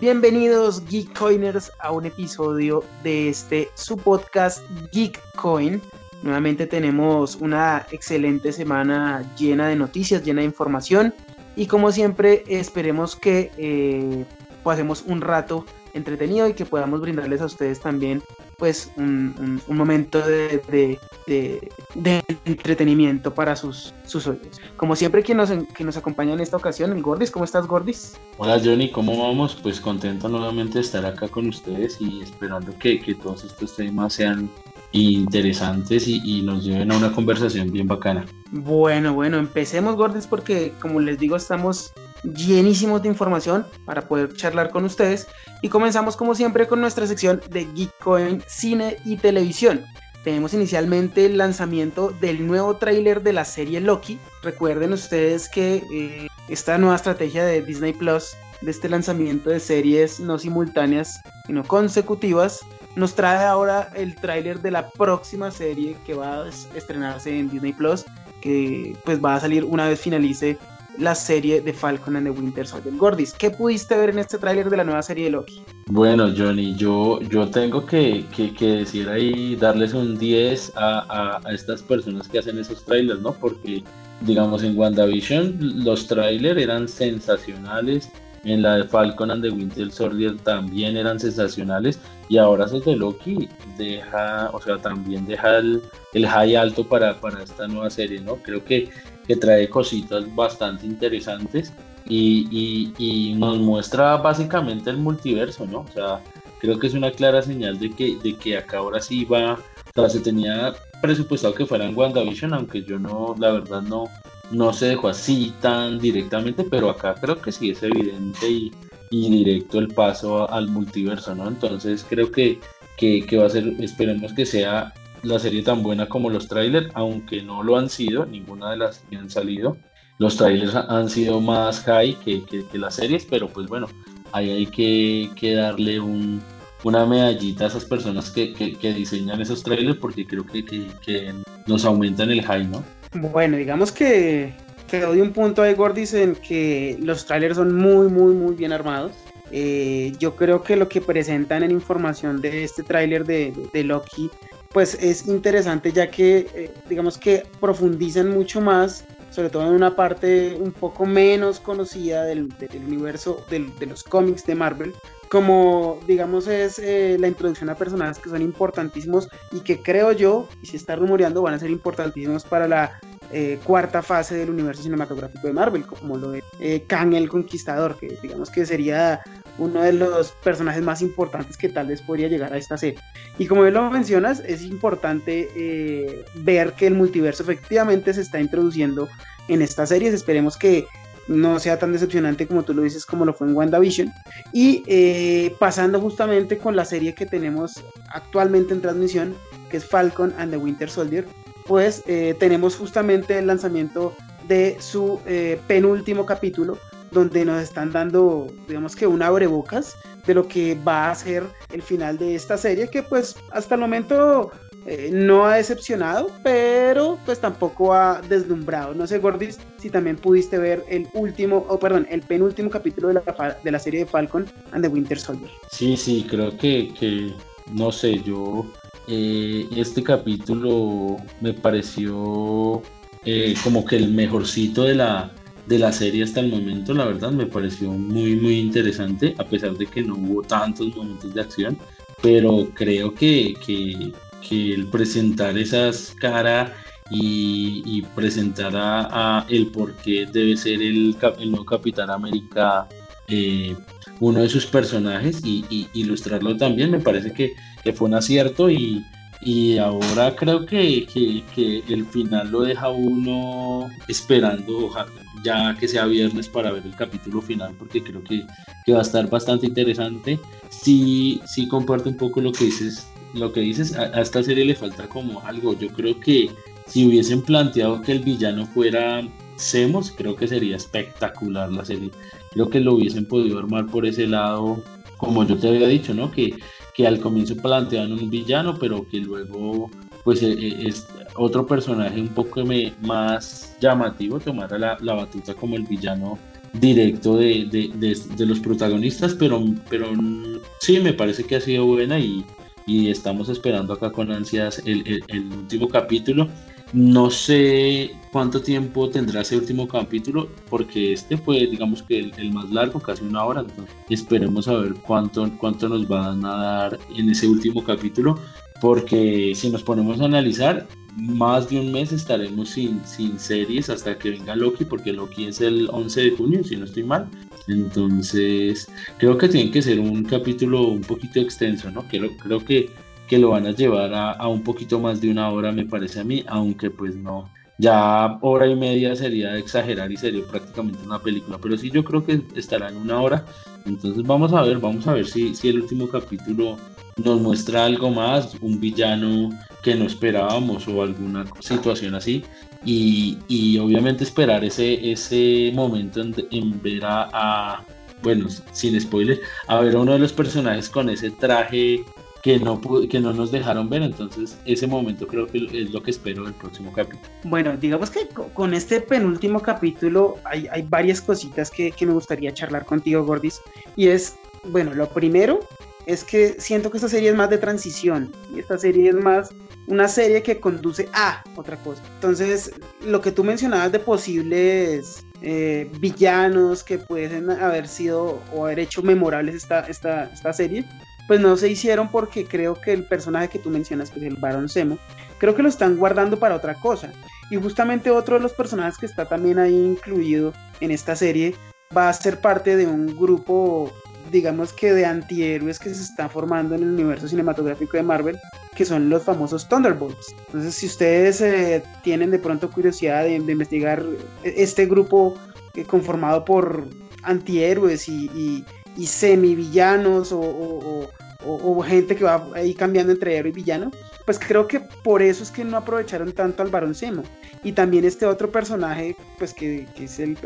Bienvenidos Geekcoiners a un episodio de este su podcast Geekcoin. Nuevamente tenemos una excelente semana llena de noticias, llena de información y como siempre esperemos que eh, pasemos un rato entretenido y que podamos brindarles a ustedes también pues un, momento de, entretenimiento para sus, sus oídos. Como siempre, quien nos, que nos acompaña en esta ocasión, el Gordis. ¿Cómo estás, Gordis? Hola, Johnny. ¿Cómo vamos? Pues contento nuevamente de estar acá con ustedes y esperando que, que todos estos temas sean interesantes y, y, nos lleven a una conversación bien bacana. Bueno, bueno, empecemos, Gordis, porque como les digo, estamos llenísimos de información para poder charlar con ustedes. Y comenzamos como siempre con nuestra sección de Geekcoin Cine y Televisión. Tenemos inicialmente el lanzamiento del nuevo tráiler de la serie Loki. Recuerden ustedes que eh, esta nueva estrategia de Disney Plus, de este lanzamiento de series no simultáneas, sino consecutivas, nos trae ahora el tráiler de la próxima serie que va a estrenarse en Disney Plus, que pues va a salir una vez finalice la serie de Falcon and the Winter Soldier. Gordis, ¿qué pudiste ver en este tráiler de la nueva serie de Loki? Bueno, Johnny, yo, yo tengo que, decir ahí, darles un 10 a, estas personas que hacen esos trailers, ¿no? Porque, digamos, en WandaVision los trailers eran sensacionales, en la de Falcon and the Winter Soldier también eran sensacionales, y ahora ese de Loki deja, o sea, también deja el, el high alto para, para esta nueva serie, ¿no? Creo que que trae cositas bastante interesantes y, y, nos muestra básicamente el multiverso, ¿no? O sea, creo que es una clara señal de que, de que acá ahora sí va, o se tenía presupuestado que fuera en WandaVision, aunque yo no, la verdad no, no se dejó así tan directamente, pero acá creo que sí es evidente y, y directo el paso al multiverso, ¿no? Entonces creo que, que va a ser, esperemos que sea la serie tan buena como los trailers, aunque no lo han sido, ninguna de las que han salido. Los trailers han sido más high que, que, las series, pero pues bueno, ahí hay que, darle un, una medallita a esas personas que, que, diseñan esos trailers porque creo que, nos aumentan el high, ¿no? Bueno, digamos que, que doy un punto ahí, Gordis, en que los trailers son muy, muy, muy bien armados. Eh, yo creo que lo que presentan en información de este tráiler de, de, Loki pues es interesante ya que eh, digamos que profundizan mucho más, sobre todo en una parte un poco menos conocida del, universo de los cómics de Marvel, como digamos es eh, la introducción a personajes que son importantísimos y que creo yo, y si está rumoreando, van a ser importantísimos para la eh, cuarta fase del universo cinematográfico de Marvel, como lo de Kang el Conquistador, que digamos que sería uno de los personajes más importantes que tal vez podría llegar a esta serie. Y como bien lo mencionas, es importante eh, ver que el multiverso efectivamente se está introduciendo en estas series. Esperemos que no sea tan decepcionante como tú lo dices, como lo fue en WandaVision. Y eh, pasando justamente con la serie que tenemos actualmente en transmisión, que es Falcon and the Winter Soldier, pues eh, tenemos justamente el lanzamiento de su penúltimo capítulo, donde nos están dando, digamos que un abrebocas de lo que va a ser el final de esta serie, que pues hasta el momento eh, no ha decepcionado, pero pues tampoco ha deslumbrado. No sé, Gordis, si también pudiste ver el último, o perdón, el penúltimo capítulo de la, de la serie de Falcon and the Winter Soldier. Sí, sí, creo que, que no sé, yo eh, este capítulo me pareció eh, como que el mejorcito de la de la serie hasta el momento, la verdad me pareció muy muy interesante, a pesar de que no hubo tantos momentos de acción, pero creo que, que, el presentar esas caras y, presentar a, el por qué debe ser el, el nuevo Capitán América eh, uno de sus personajes y, ilustrarlo también me parece que, que fue un acierto y, y ahora creo que, que, el final lo deja uno esperando ya que sea viernes para ver el capítulo final porque creo que, que va a estar bastante interesante. Sí, sí comparto un poco lo que dices, lo que dices, a, esta serie le falta como algo. Yo creo que si hubiesen planteado que el villano fuera Semos, creo que sería espectacular la serie. Creo que lo hubiesen podido armar por ese lado, como yo te había dicho, ¿no? Que que al comienzo plantean un villano, pero que luego pues eh, eh, es otro personaje un poco más llamativo tomara la, la batuta como el villano directo de, de, de, los protagonistas, pero, pero sí, me parece que ha sido buena y, y estamos esperando acá con ansias el, el, último capítulo. No sé cuánto tiempo tendrá ese último capítulo, porque este fue, digamos que el, más largo, casi una hora. Esperemos a ver cuánto, cuánto nos van a dar en ese último capítulo, porque si nos ponemos a analizar, más de un mes estaremos sin, sin series hasta que venga Loki, porque Loki es el 11 de junio, si no estoy mal. Entonces, creo que tiene que ser un capítulo un poquito extenso, ¿no? Creo, creo que, que lo van a llevar a, a, un poquito más de una hora, me parece a mí, aunque pues no. Ya hora y media sería exagerar y sería prácticamente una película, pero sí yo creo que estará en una hora. Entonces vamos a ver, vamos a ver si, si el último capítulo nos muestra algo más, un villano que no esperábamos o alguna situación así. Y, y obviamente esperar ese, ese momento en, ver a, bueno, sin spoiler, a ver a uno de los personajes con ese traje que no, que no nos dejaron ver. Entonces, ese momento creo que es lo que espero del próximo capítulo. Bueno, digamos que con este penúltimo capítulo hay, hay varias cositas que, que, me gustaría charlar contigo, Gordis. Y es, bueno, lo primero es que siento que esta serie es más de transición y esta serie es más una serie que conduce a otra cosa. Entonces, lo que tú mencionabas de posibles eh, villanos que pueden haber sido o haber hecho memorables esta, esta, esta serie, pues no se hicieron porque creo que el personaje que tú mencionas, que es el Baron Semo, creo que lo están guardando para otra cosa. Y justamente otro de los personajes que está también ahí incluido en esta serie va a ser parte de un grupo digamos que de antihéroes que se está formando en el universo cinematográfico de Marvel, que son los famosos Thunderbolts. Entonces, si ustedes eh, tienen de pronto curiosidad de, investigar este grupo eh, conformado por antihéroes y, y semi-villanos o, gente que va ahí cambiando entre héroe y villano, pues creo que por eso es que no aprovecharon tanto al Barón Zemo. Y también este otro personaje, pues que, es el,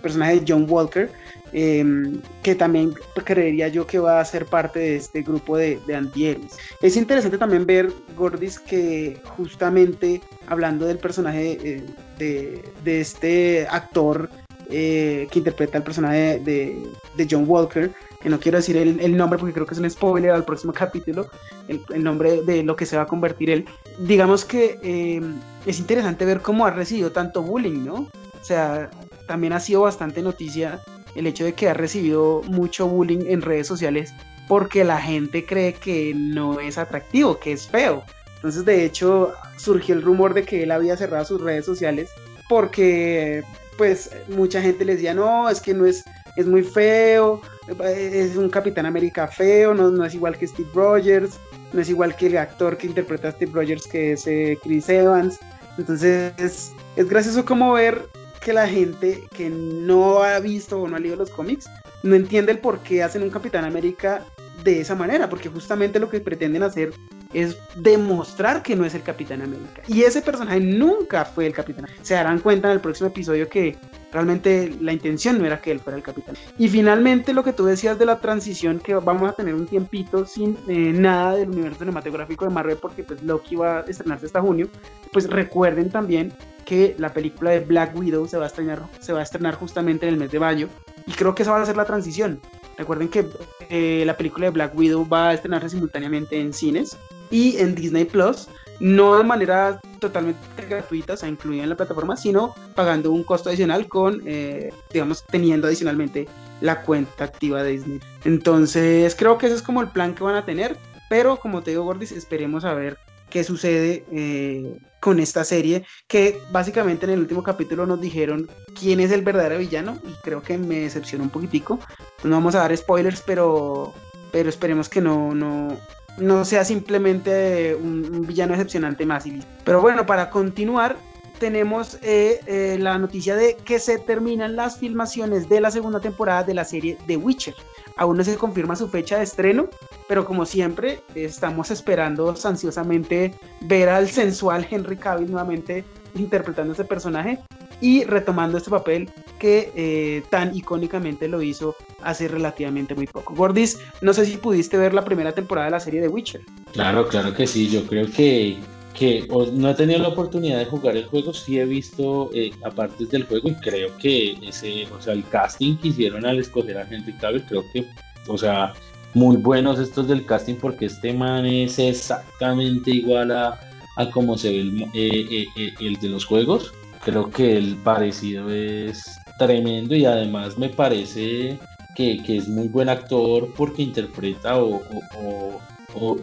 personaje de John Walker, em, que también creería yo que va a ser parte de este grupo de, de antihéroes. Es interesante también ver, Gordis, que justamente hablando del personaje eh, de, de, este actor eh, que interpreta el personaje de, de John Walker, que no quiero decir el, nombre porque creo que es un spoiler al próximo capítulo, el, nombre de lo que se va a convertir él. Digamos que em, es interesante ver cómo ha recibido tanto bullying, ¿no? O sea, también ha sido bastante noticia el hecho de que ha recibido mucho bullying en redes sociales porque la gente cree que no es atractivo, que es feo. Entonces, de hecho, surgió el rumor de que él había cerrado sus redes sociales porque, pues, mucha gente le decía, no, es que no es, es muy feo, es un Capitán América feo, no, no es igual que Steve Rogers, no es igual que el actor que interpreta a Steve Rogers que es Chris Evans. Entonces es, es gracioso como ver que la gente que no ha visto o no ha leído los cómics no entiende el por qué hacen un Capitán América de esa manera, porque justamente lo que pretenden hacer es demostrar que no es el Capitán América. Y ese personaje nunca fue el Capitán. Se darán cuenta en el próximo episodio que realmente la intención no era que él fuera el Capitán. Y finalmente lo que tú decías de la transición, que vamos a tener un tiempito sin eh, nada del universo cinematográfico de Marvel, porque pues Loki va a estrenarse hasta junio, pues recuerden también que la película de Black Widow se va a estrenar, se va a estrenar justamente en el mes de mayo. Y creo que esa va a ser la transición. Recuerden que eh, la película de Black Widow va a estrenarse simultáneamente en cines y en Disney Plus, no de manera totalmente gratuita, o sea, incluida en la plataforma, sino pagando un costo adicional con, eh, digamos, teniendo adicionalmente la cuenta activa de Disney. Entonces, creo que ese es como el plan que van a tener, pero como te digo, Gordis, esperemos a ver qué sucede eh, con esta serie, que básicamente en el último capítulo nos dijeron quién es el verdadero villano y creo que me decepcionó un poquitico. No vamos a dar spoilers, pero, pero esperemos que no, no, no sea simplemente un, villano decepcionante más. Pero bueno, para continuar, tenemos eh, eh, la noticia de que se terminan las filmaciones de la segunda temporada de la serie The Witcher. Aún no se confirma su fecha de estreno, pero como siempre, estamos esperando ansiosamente ver al sensual Henry Cavill nuevamente interpretando ese personaje y retomando este papel que eh, tan icónicamente lo hizo hace relativamente muy poco. Gordis, no sé si pudiste ver la primera temporada de la serie de Witcher. Claro, claro que sí, yo creo que que no he tenido la oportunidad de jugar el juego, sí he visto eh, aparte del juego y creo que ese, o sea, el casting que hicieron al escoger a Henry Cavill, creo que, o sea, muy buenos estos del casting porque este man es exactamente igual a, a como se ve el, eh, eh, el de los juegos. Creo que el parecido es tremendo y además me parece que, es muy buen actor porque interpreta o,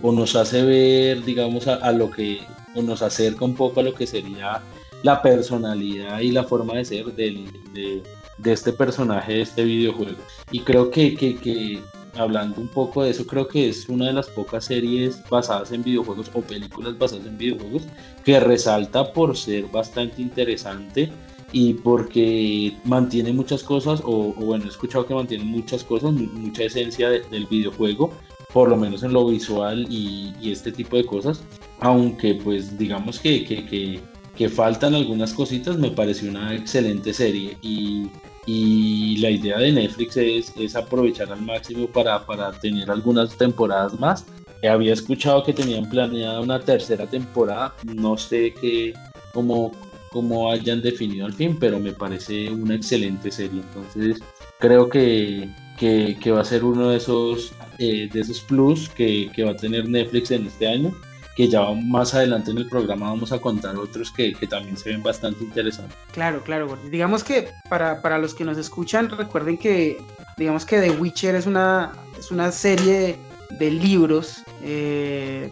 nos hace ver, digamos, a, lo que, o nos acerca un poco a lo que sería la personalidad y la forma de ser de, este personaje de este videojuego. Y creo que, que, hablando un poco de eso, creo que es una de las pocas series basadas en videojuegos o películas basadas en videojuegos que resalta por ser bastante interesante y porque mantiene muchas cosas, o, bueno, he escuchado que mantiene muchas cosas, mucha esencia del videojuego, por lo menos en lo visual y, este tipo de cosas, aunque pues digamos que, que, que, faltan algunas cositas, me pareció una excelente serie y, y la idea de Netflix es, aprovechar al máximo para, para tener algunas temporadas más. Había escuchado que tenían planeada una tercera temporada, no sé qué, cómo, como hayan definido al fin, pero me parece una excelente serie. Entonces, creo que, que, va a ser uno de esos, eh, de esos plus que, va a tener Netflix en este año. Que ya más adelante en el programa vamos a contar otros que, que también se ven bastante interesantes. Claro, claro. Digamos que para, para los que nos escuchan, recuerden que digamos que The Witcher es una, es una serie de libros, eh,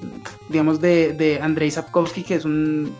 digamos, de, de Andrzej Sapkowski, que es, un,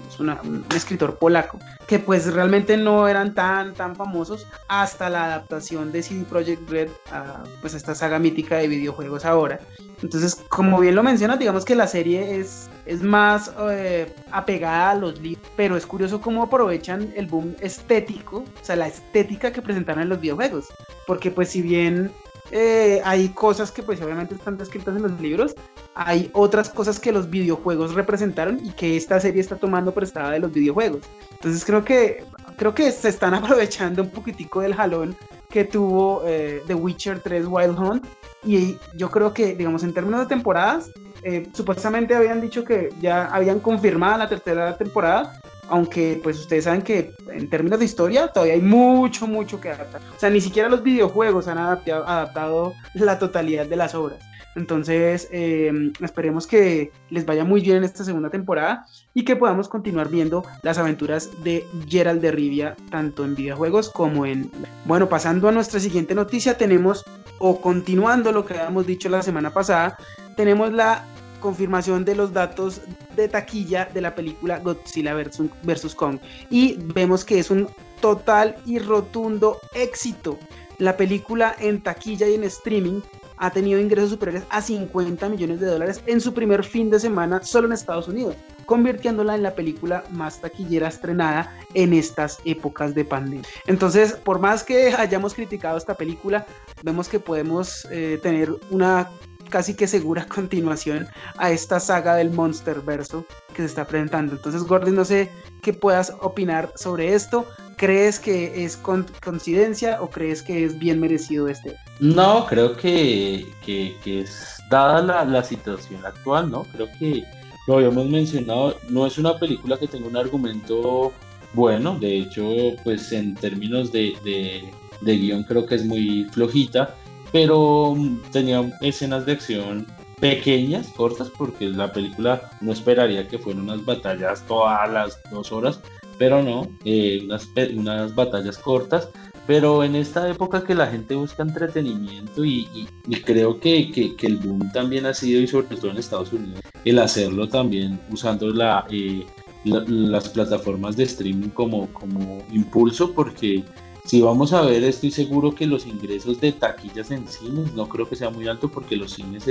escritor polaco, que pues realmente no eran tan, tan famosos hasta la adaptación de CD Projekt Red a pues, esta saga mítica de videojuegos ahora. Entonces, como bien lo mencionas, digamos que la serie es, es más eh, apegada a los libros, pero es curioso cómo aprovechan el boom estético, o sea, la estética que presentaron en los videojuegos. Porque pues si bien eh, hay cosas que pues obviamente están descritas en los libros, hay otras cosas que los videojuegos representaron y que esta serie está tomando prestada de los videojuegos. Entonces creo que creo que se están aprovechando un poquitico del jalón que tuvo eh, The Witcher 3 Wild Hunt y yo creo que digamos en términos de temporadas eh, supuestamente habían dicho que ya habían confirmado la tercera temporada aunque pues ustedes saben que en términos de historia todavía hay mucho, mucho que adaptar. O sea, ni siquiera los videojuegos han adaptado, la totalidad de las obras. Entonces, eh, esperemos que les vaya muy bien en esta segunda temporada y que podamos continuar viendo las aventuras de Gerald de Rivia, tanto en videojuegos como en... Bueno, pasando a nuestra siguiente noticia, tenemos, o continuando lo que habíamos dicho la semana pasada, tenemos la confirmación de los datos de taquilla de la película Godzilla vs. Kong. Y vemos que es un total y rotundo éxito. La película en taquilla y en streaming ha tenido ingresos superiores a 50 millones de dólares en su primer fin de semana solo en Estados Unidos, convirtiéndola en la película más taquillera estrenada en estas épocas de pandemia. Entonces, por más que hayamos criticado esta película, vemos que podemos eh, tener una casi que segura continuación a esta saga del Monster Verso que se está presentando. Entonces, Gordon, no sé qué puedas opinar sobre esto. ¿Crees que es coincidencia o crees que es bien merecido este? No, creo que, que, es dada la, la, situación actual, ¿no? Creo que lo habíamos mencionado, no es una película que tenga un argumento bueno, de hecho, pues en términos de, de, de guion creo que es muy flojita pero tenía escenas de acción pequeñas, cortas, porque la película no esperaría que fueran unas batallas todas las dos horas, pero no, eh, unas, unas batallas cortas. Pero en esta época que la gente busca entretenimiento y, creo que, que, el boom también ha sido, y sobre todo en Estados Unidos, el hacerlo también usando la, eh, las plataformas de streaming como, como impulso, porque si vamos a ver, estoy seguro que los ingresos de taquillas en cines no creo que sea muy alto porque los cines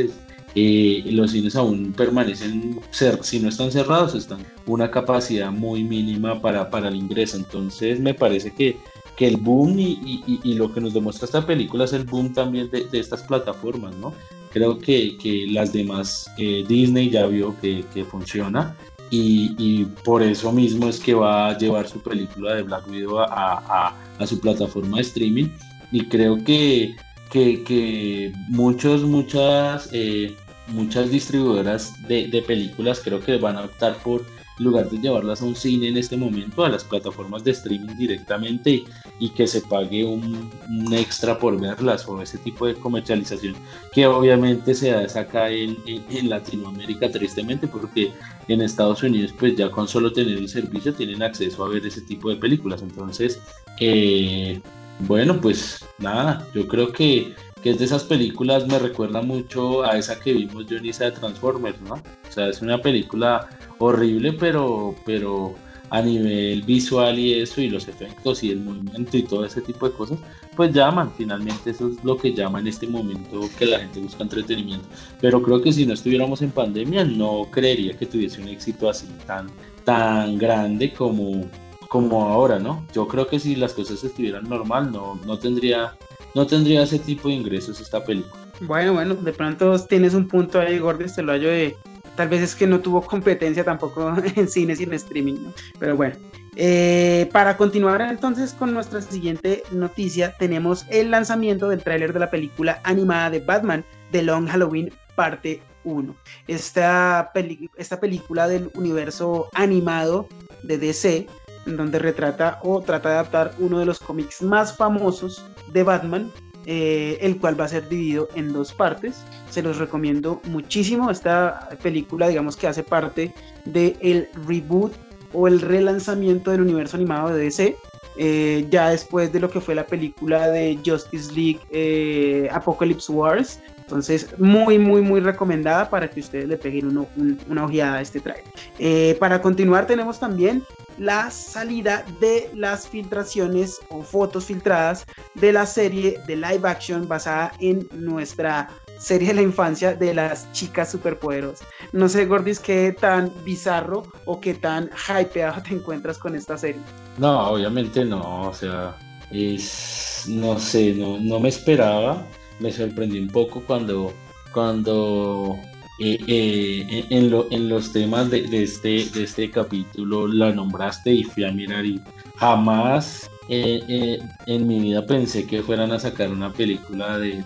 eh, los cines aún permanecen si no están cerrados están una capacidad muy mínima para, para el ingreso. Entonces me parece que, que el boom y, y, lo que nos demuestra esta película es el boom también de, de estas plataformas no creo que, que las demás eh, Disney ya vio que, que funciona y, por eso mismo es que va a llevar su película de Black Widow a, su plataforma de streaming. Y creo que, que, muchos, muchas, eh, muchas distribuidoras de, películas creo que van a optar por en lugar de llevarlas a un cine en este momento, a las plataformas de streaming directamente y, que se pague un, extra por verlas o ese tipo de comercialización que obviamente se da acá en, en, Latinoamérica tristemente porque en Estados Unidos pues ya con solo tener el servicio tienen acceso a ver ese tipo de películas. Entonces, eh, bueno, pues nada, yo creo que que es de esas películas, me recuerda mucho a esa que vimos Jonisa de Transformers, ¿no? O sea, es una película horrible, pero, pero a nivel visual y eso, y los efectos y el movimiento y todo ese tipo de cosas, pues llaman, finalmente eso es lo que llama en este momento que la gente busca entretenimiento. Pero creo que si no estuviéramos en pandemia, no creería que tuviese un éxito así tan, tan grande como, como ahora, ¿no? Yo creo que si las cosas estuvieran normal, no, no tendría no tendría ese tipo de ingresos esta película. Bueno, bueno, de pronto tienes un punto ahí, Gordy, te lo hallo de... Tal vez es que no tuvo competencia tampoco en cines y en streaming, ¿no? Pero bueno, eh, para continuar entonces con nuestra siguiente noticia, tenemos el lanzamiento del tráiler de la película animada de Batman, The Long Halloween, parte 1. Esta, esta película del universo animado de DC en donde retrata o trata de adaptar uno de los cómics más famosos de Batman, eh, el cual va a ser dividido en dos partes. Se los recomiendo muchísimo. Esta película, digamos que hace parte del reboot o el relanzamiento del universo animado de DC. Eh, ya después de lo que fue la película de Justice League eh, Apocalypse Wars. Entonces, muy, muy, muy recomendada para que ustedes le peguen una ojeada a este trailer. para continuar, tenemos también la salida de las filtraciones o fotos filtradas de la serie de live action basada en nuestra serie de la infancia de las chicas superpoderosas. No sé, Gordis, qué tan bizarro o qué tan hypeado te encuentras con esta serie. No, obviamente no, o sea, es, no sé, no, no me esperaba, me sorprendí un poco cuando, cuando eh, eh, en, en, los temas de, este, de este capítulo la nombraste y fui a mirar y jamás eh, en mi vida pensé que fueran a sacar una película de,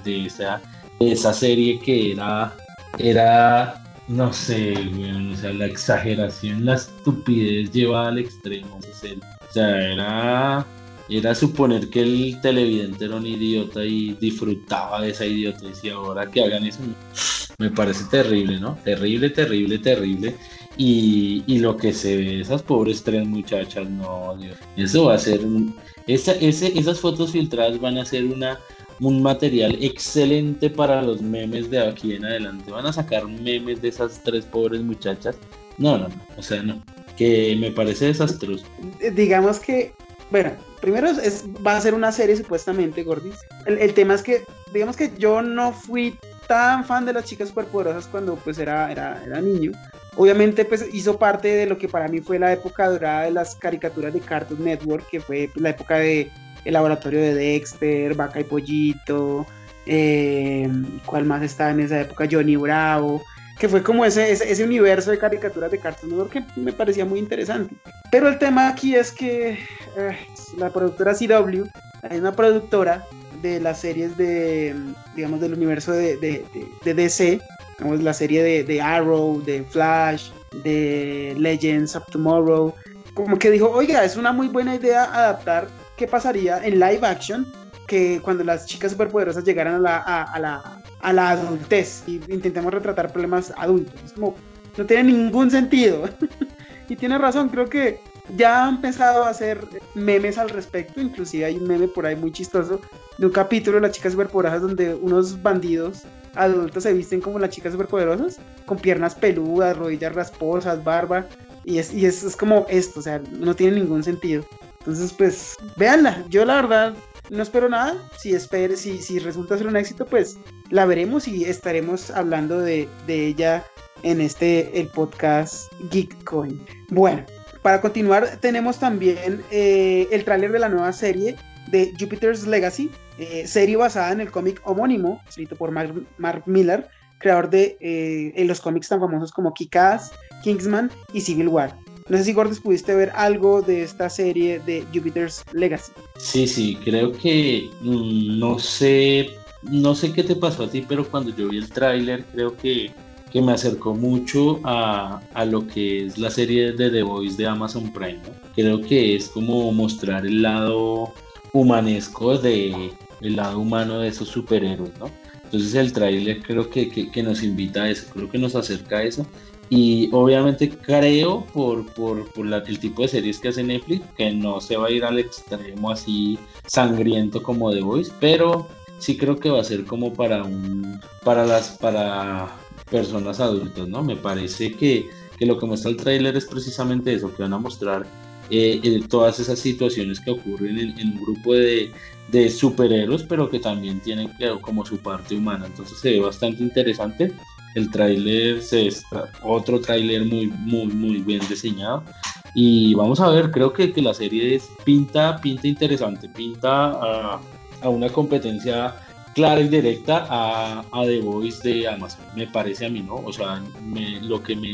esa, serie que era, era no sé, o sea, la exageración, la estupidez llevada al extremo. O sea, era, era suponer que el televidente era un idiota y disfrutaba de esa idiotez y ahora que hagan eso me parece terrible, ¿no? Terrible, terrible, terrible. Y, lo que se ve, esas pobres tres muchachas, no, Dios. Eso va a ser, esa, ese, esas fotos filtradas van a ser una, un material excelente para los memes de aquí en adelante. Van a sacar memes de esas tres pobres muchachas. No, no, no, o sea, no. Que me parece desastroso. Digamos que, bueno, primero es, va a ser una serie supuestamente, Gordis. El, tema es que, digamos que yo no fui tan fan de las chicas superpoderosas cuando pues era, era, era niño. Obviamente pues hizo parte de lo que para mí fue la época dorada de las caricaturas de Cartoon Network, que fue pues, la época de el laboratorio de Dexter, Vaca y Pollito, eh, ¿cuál más estaba en esa época? Johnny Bravo, que fue como ese, ese, universo de caricaturas de Cartoon Network que me parecía muy interesante. Pero el tema aquí es que eh, la productora CW, hay una productora de las series de, digamos, del universo de, de, de, DC, digamos, la serie de, de, Arrow, de Flash, de Legends of Tomorrow, como que dijo, oiga, es una muy buena idea adaptar qué pasaría en live action que cuando las chicas superpoderosas llegaran a la, a, la, a la adultez y intentemos retratar problemas adultos. Es como, no tiene ningún sentido. y tiene razón, creo que ya han empezado a hacer memes al respecto, inclusive hay un meme por ahí muy chistoso de un capítulo de las chicas superpoderosas donde unos bandidos adultos se visten como las chicas superpoderosas, con piernas peludas, rodillas rasposas, barba, y es, y es, como esto, o sea, no tiene ningún sentido. Entonces, pues, véanla, yo la verdad no espero nada, si, espere, si, si resulta ser un éxito, pues la veremos y estaremos hablando de, de ella en este, el podcast Geekcoin. Bueno, para continuar, tenemos también eh, el tráiler de la nueva serie de Jupiter's Legacy, eh, serie basada en el cómic homónimo, escrito por Mark, Miller, creador de eh, los cómics tan famosos como Kick-Ass, Kingsman y Civil War. No sé si Gordes pudiste ver algo de esta serie de Jupiter's Legacy. Sí, sí, creo que mm, no sé, no sé qué te pasó a ti, pero cuando yo vi el tráiler creo que que me acercó mucho a, a, lo que es la serie de The Voice de Amazon Prime. Creo que es como mostrar el lado humanesco de el lado humano de esos superhéroes, ¿no? Entonces el tráiler creo que, que, nos invita a eso, creo que nos acerca a eso. Y obviamente creo por, por, por la, el tipo de series que hace Netflix que no se va a ir al extremo así sangriento como The Voice, pero sí creo que va a ser como para un para las para personas adultas, ¿no? Me parece que, que lo que muestra el tráiler es precisamente eso, que van a mostrar eh, todas esas situaciones que ocurren en, un grupo de, de, superhéroes, pero que también tienen como su parte humana. Entonces se ve bastante interesante. El tráiler se otro tráiler muy, muy, muy bien diseñado. Y vamos a ver, creo que, que la serie es, pinta, pinta interesante, pinta a, una competencia clara y directa a, a, The Voice de Amazon, me parece a mí, ¿no? O sea, lo que me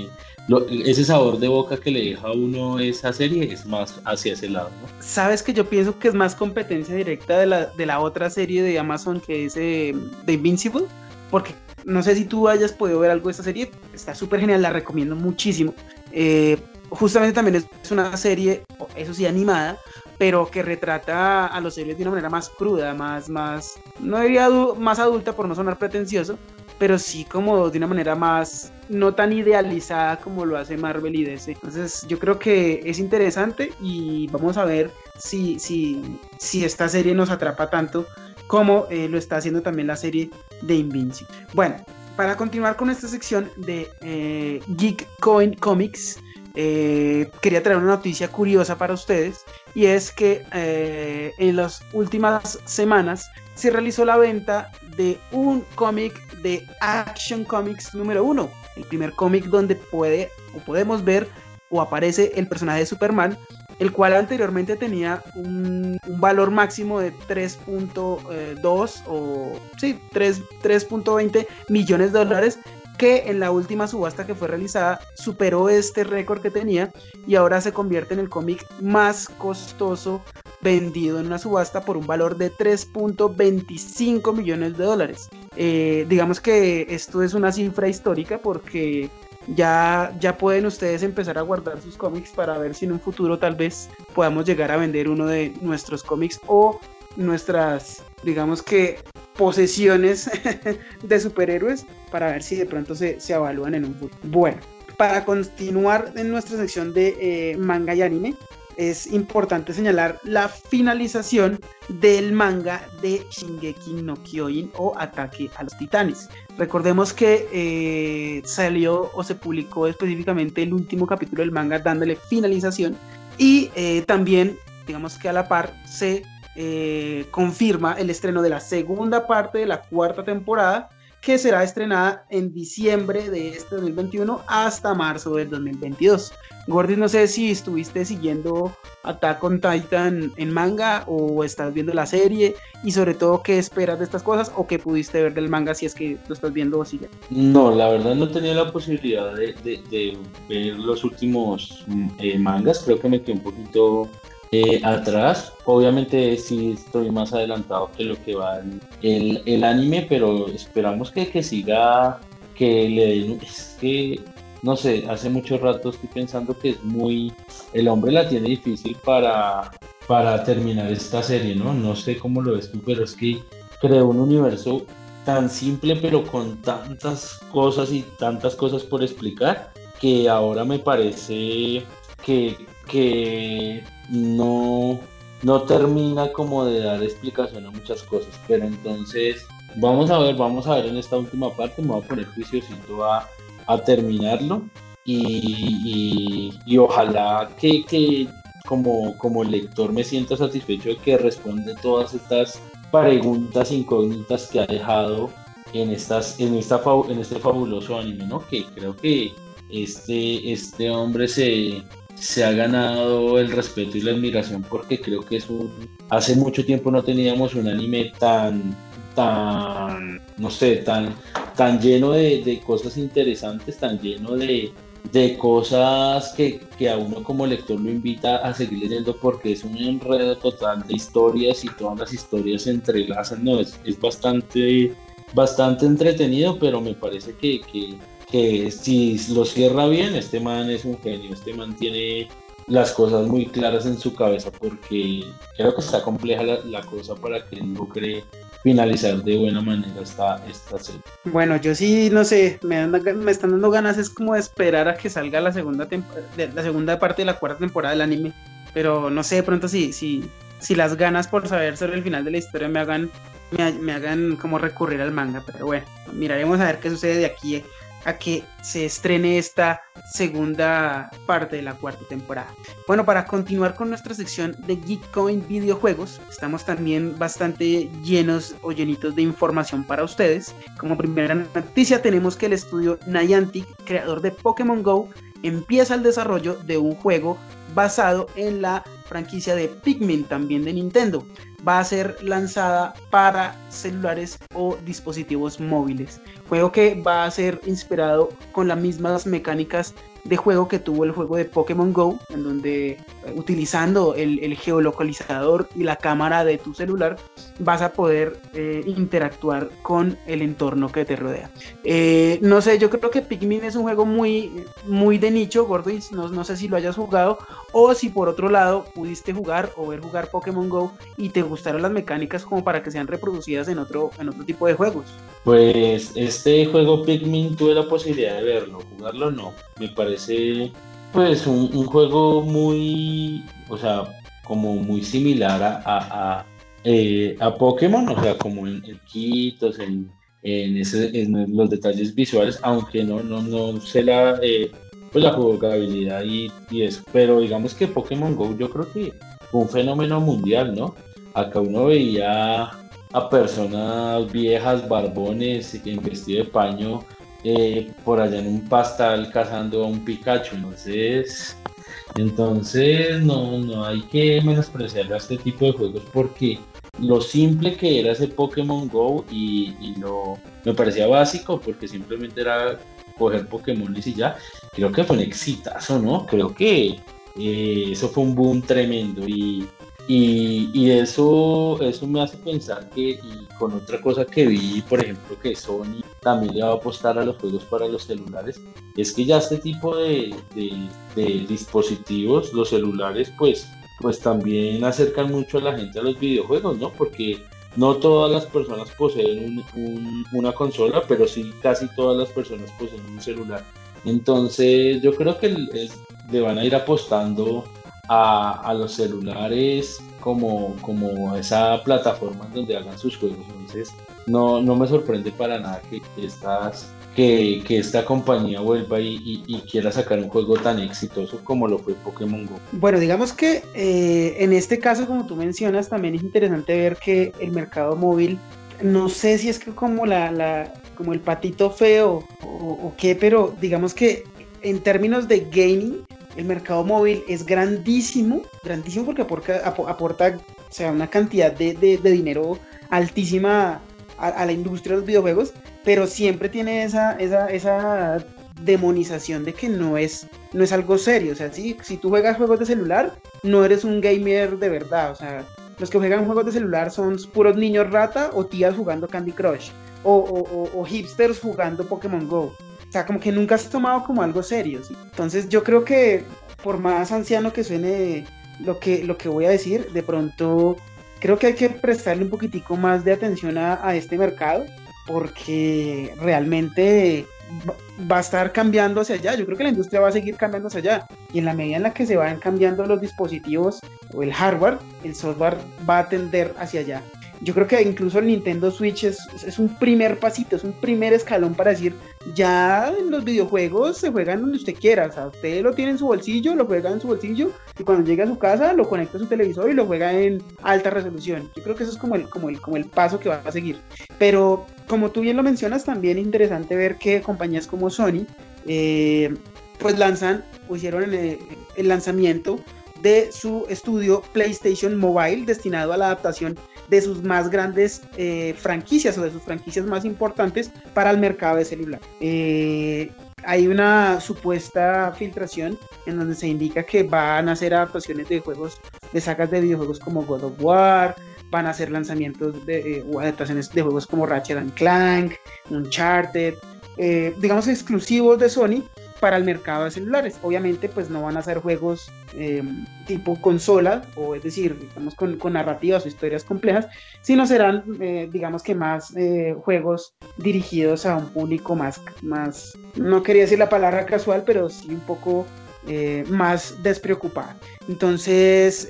ese sabor de boca que le deja a uno esa serie es más hacia ese lado, ¿no? Sabes que yo pienso que es más competencia directa de la, de la otra serie de Amazon que es eh, The Invincible, porque no sé si tú hayas podido ver algo de esta serie, está súper genial, la recomiendo muchísimo. Eh, justamente también es una serie, eso sí, animada, pero que retrata a los héroes de una manera más cruda, más, más, no diría más adulta por no sonar pretencioso, pero sí como de una manera más no tan idealizada como lo hace Marvel y DC. Entonces yo creo que es interesante y vamos a ver si, si, si esta serie nos atrapa tanto como eh, lo está haciendo también la serie de Invincible. Bueno, para continuar con esta sección de eh, Geek Coin Comics, eh, quería traer una noticia curiosa para ustedes y es que en las últimas semanas se realizó la venta de un cómic de Action Comics número uno. El primer cómic donde puede o podemos ver o aparece el personaje de Superman, el cual anteriormente tenía un, valor máximo de 3.2 o sí, 3.20 millones de dólares que en la última subasta que fue realizada superó este récord que tenía y ahora se convierte en el cómic más costoso vendido en una subasta por un valor de 3.25 millones de dólares. Eh, digamos que esto es una cifra histórica porque ya, ya pueden ustedes empezar a guardar sus cómics para ver si en un futuro tal vez podamos llegar a vender uno de nuestros cómics o nuestras, digamos que, posesiones de superhéroes para ver si de pronto se, se evalúan en un futuro. Bueno, para continuar en nuestra sección de eh, manga y anime, es importante señalar la finalización del manga de Shingeki no Kyojin o Ataque a los Titanes. Recordemos que eh, salió o se publicó específicamente el último capítulo del manga dándole finalización y eh, también digamos que a la par se eh, confirma el estreno de la segunda parte de la cuarta temporada que será estrenada en diciembre de este 2021 hasta marzo del 2022. Gordis, no sé si estuviste siguiendo Attack on Titan en manga o estás viendo la serie y sobre todo qué esperas de estas cosas o qué pudiste ver del manga si es que lo estás viendo o sigue. No, la verdad no tenía la posibilidad de, ver los últimos mm, eh, mangas, creo que me quedé un poquito eh, atrás. Obviamente sí estoy más adelantado que lo que va el, el anime, pero esperamos que, que siga, que le den... Es que, no sé, hace mucho rato estoy pensando que es muy... El hombre la tiene difícil para, para terminar esta serie, ¿no? No sé cómo lo ves tú, pero es que creó un universo tan simple, pero con tantas cosas y tantas cosas por explicar, que ahora me parece que, que no, no termina como de dar explicación a muchas cosas. Pero entonces, vamos a ver, vamos a ver en esta última parte, me voy a poner juiciosito a, a terminarlo y, y, ojalá que, que, como, como lector me sienta satisfecho de que responde todas estas preguntas incógnitas que ha dejado en, estas, en, esta, en este fabuloso anime, ¿no? Que creo que este, este hombre se, se ha ganado el respeto y la admiración porque creo que es un... Hace mucho tiempo no teníamos un anime tan, tan, no sé, tan, tan lleno de, cosas interesantes, tan lleno de, de cosas que, que, a uno como lector lo invita a seguir leyendo porque es un enredo total de historias y todas las historias se entrelazan, no, es, es bastante, bastante entretenido, pero me parece que, que que si lo cierra bien, este man es un genio, este man tiene las cosas muy claras en su cabeza porque creo que está compleja la, cosa para que logre finalizar de buena manera esta, esta serie. Bueno, yo sí, no sé, me, me están dando ganas es como esperar a que salga la segunda, la segunda parte de la cuarta temporada del anime, pero no sé, de pronto si, si, si las ganas por saber sobre el final de la historia me hagan, me, me hagan como recurrir al manga, pero bueno, miraremos a ver qué sucede de aquí a que se estrene esta segunda parte de la cuarta temporada. Bueno, para continuar con nuestra sección de Geekcoin videojuegos, estamos también bastante llenos o llenitos de información para ustedes. Como primera noticia tenemos que el estudio Niantic, creador de Pokémon Go, empieza el desarrollo de un juego basado en la franquicia de Pikmin, también de Nintendo va a ser lanzada para celulares o dispositivos móviles. Juego que va a ser inspirado con las mismas mecánicas de juego que tuvo el juego de Pokémon Go, en donde eh, utilizando el, geolocalizador y la cámara de tu celular vas a poder eh, interactuar con el entorno que te rodea. Eh, no sé, yo creo que Pikmin es un juego muy, muy de nicho, Gordis, no, no sé si lo hayas jugado o si por otro lado pudiste jugar o ver jugar Pokémon Go y te gustaron las mecánicas como para que sean reproducidas en otro, en otro tipo de juegos. Pues este juego Pikmin tuve la posibilidad de verlo, jugarlo no. Me parece pues un, juego muy, o sea, como muy similar a, a, eh, Pokémon, o sea, como en, en, en, los detalles visuales, aunque no, no, no sé la, eh, pues la jugabilidad y, y eso. Pero digamos que Pokémon Go yo creo que fue un fenómeno mundial, ¿no? Acá uno veía a personas viejas, barbones, en vestido de paño, eh, por allá en un pastal cazando a un Pikachu. Entonces, entonces no, no hay que menospreciar a este tipo de juegos porque lo simple que era ese Pokémon Go y, lo me parecía básico porque simplemente era coger Pokémon y ya, creo que fue un exitazo, ¿no? Creo que eh, eso fue un boom tremendo y y, eso, eso me hace pensar que, y con otra cosa que vi, por ejemplo, que Sony también le va a apostar a los juegos para los celulares, es que ya este tipo de, dispositivos, los celulares, pues, pues también acercan mucho a la gente a los videojuegos, ¿no? Porque no todas las personas poseen una consola, pero sí casi todas las personas poseen un celular. Entonces yo creo que le van a ir apostando a, los celulares como, como esa plataforma donde hagan sus juegos. Entonces, no, no me sorprende para nada que, estas, que, esta compañía vuelva y, quiera sacar un juego tan exitoso como lo fue Pokémon Go. Bueno, digamos que eh, en este caso, como tú mencionas, también es interesante ver que el mercado móvil, no sé si es que como la, la como el patito feo o, qué, pero digamos que en términos de gaming, el mercado móvil es grandísimo, grandísimo porque aporta, o sea, una cantidad de, dinero altísima a, la industria de los videojuegos, pero siempre tiene esa, esa, esa demonización de que no es, no es algo serio. O sea, si, si tú juegas juegos de celular, no eres un gamer de verdad. O sea, los que juegan juegos de celular son puros niños rata o tías jugando Candy Crush. O, o hipsters jugando Pokémon Go. O sea, como que nunca has tomado como algo serio. Entonces yo creo que por más anciano que suene lo que, lo que voy a decir, de pronto creo que hay que prestarle un poquitico más de atención a, este mercado porque realmente va a estar cambiando hacia allá. Yo creo que la industria va a seguir cambiando hacia allá. Y en la medida en la que se vayan cambiando los dispositivos o el hardware, el software va a tender hacia allá yo creo que incluso el Nintendo Switch es, es, un primer pasito, es un primer escalón para decir, ya los videojuegos se juegan donde usted quiera, o sea, usted lo tiene en su bolsillo, lo juega en su bolsillo y cuando llega a su casa lo conecta a su televisor y lo juega en alta resolución. Yo creo que eso es como el, como el, como el paso que va a seguir. Pero como tú bien lo mencionas, también es interesante ver que compañías como Sony, eh, pues lanzan o hicieron el, el lanzamiento de su estudio PlayStation Mobile destinado a la adaptación de sus más grandes eh, franquicias o de sus franquicias más importantes para el mercado de celular. Eh, hay una supuesta filtración en donde se indica que van a hacer adaptaciones de juegos, de sagas de videojuegos como God of War, van a hacer lanzamientos de, eh, o adaptaciones de juegos como Ratchet and Clank, Uncharted, digamos, exclusivos de Sony para el mercado de celulares. Obviamente, pues no van a ser juegos eh, tipo consola, o es decir, digamos, con, narrativas o historias complejas, sino serán, eh, digamos que más juegos dirigidos a un público más, más, no quería decir la palabra casual, pero sí un poco más despreocupado. Entonces,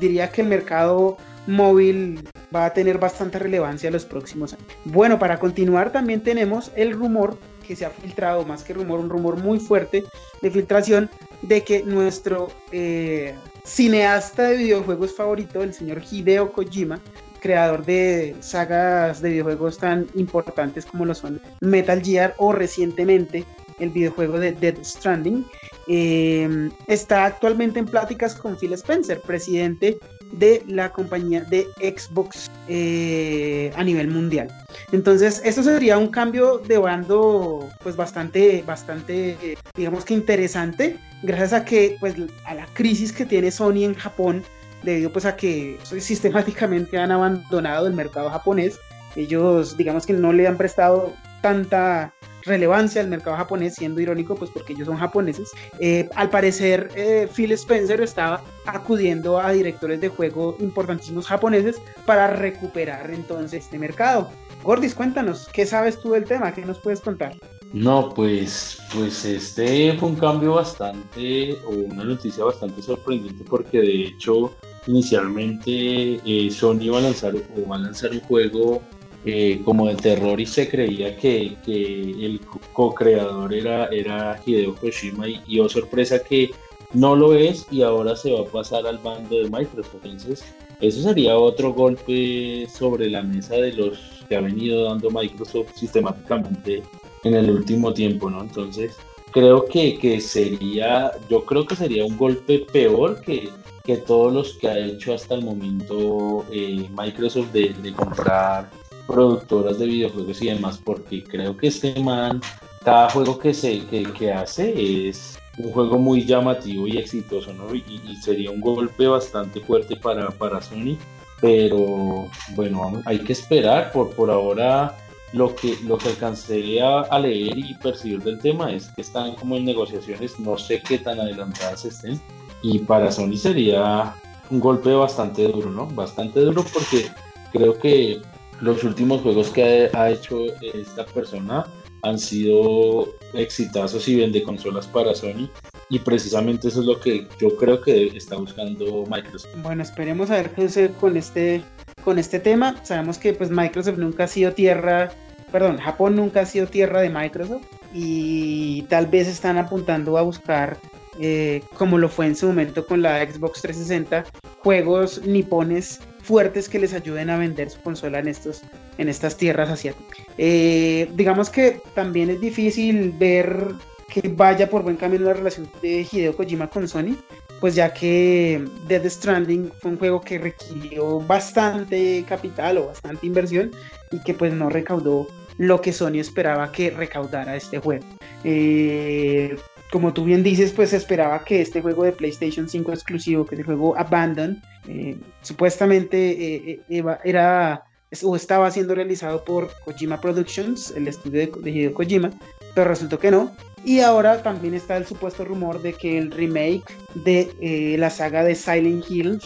diría que el mercado móvil va a tener bastante relevancia en los próximos años. Bueno, para continuar también tenemos el rumor que se ha filtrado, más que rumor, un rumor muy fuerte de filtración de que nuestro eh, cineasta de videojuegos favorito, el señor Hideo Kojima, creador de sagas de videojuegos tan importantes como lo son Metal Gear o recientemente el videojuego de Dead Stranding, eh, está actualmente en pláticas con Phil Spencer, presidente de la compañía de Xbox eh, a nivel mundial. Entonces, esto sería un cambio de bando pues bastante, bastante, digamos que interesante, gracias a que pues a la crisis que tiene Sony en Japón, debido pues a que sistemáticamente han abandonado el mercado japonés, ellos digamos que no le han prestado tanta relevancia al mercado japonés, siendo irónico, pues porque ellos son japoneses. Eh, al parecer, eh, Phil Spencer estaba acudiendo a directores de juego importantísimos japoneses para recuperar entonces este mercado. Gordis, cuéntanos, ¿qué sabes tú del tema? ¿Qué nos puedes contar? No, pues, pues este fue un cambio bastante, o una noticia bastante sorprendente, porque de hecho, inicialmente eh, Sony iba a lanzar, o va a lanzar un juego eh, como de terror y se creía que, el co-creador era, era Hideo Kojima y, oh sorpresa que no lo es y ahora se va a pasar al bando de Microsoft. Entonces, eso sería otro golpe sobre la mesa de los que ha venido dando Microsoft sistemáticamente en el último tiempo, ¿no? Entonces, creo que, que sería, yo creo que sería un golpe peor que, que todos los que ha hecho hasta el momento eh, Microsoft de comprar productoras de videojuegos y demás, porque creo que este man, cada juego que, se, que, hace es un juego muy llamativo y exitoso, ¿no? Y, sería un golpe bastante fuerte para, para Sony, pero bueno, hay que esperar, por, por ahora lo que, lo que alcancé a, leer y percibir del tema es que están como en negociaciones, no sé qué tan adelantadas estén, y para Sony sería un golpe bastante duro, ¿no? Bastante duro porque creo que los últimos juegos que ha, hecho esta persona han sido exitosos y vende consolas para Sony y precisamente eso es lo que yo creo que está buscando Microsoft. Bueno, esperemos a ver qué sucede con este con este tema. Sabemos que pues Microsoft nunca ha sido tierra, perdón, Japón nunca ha sido tierra de Microsoft y tal vez están apuntando a buscar eh, como lo fue en su momento con la Xbox 360, juegos nipones fuertes que les ayuden a vender su consola en, estos, en estas tierras asiáticas. Eh, digamos que también es difícil ver que vaya por buen camino la relación de Hideo Kojima con Sony, pues ya que Dead Stranding fue un juego que requirió bastante capital o bastante inversión y que pues no recaudó lo que Sony esperaba que recaudara este juego. Eh, como tú bien dices, pues esperaba que este juego de PlayStation 5 exclusivo, que es el juego Abandon, eh, supuestamente eh, eh, era o estaba siendo realizado por Kojima Productions, el estudio de, Hideo Kojima, pero resultó que no. Y ahora también está el supuesto rumor de que el remake de la saga de Silent Hill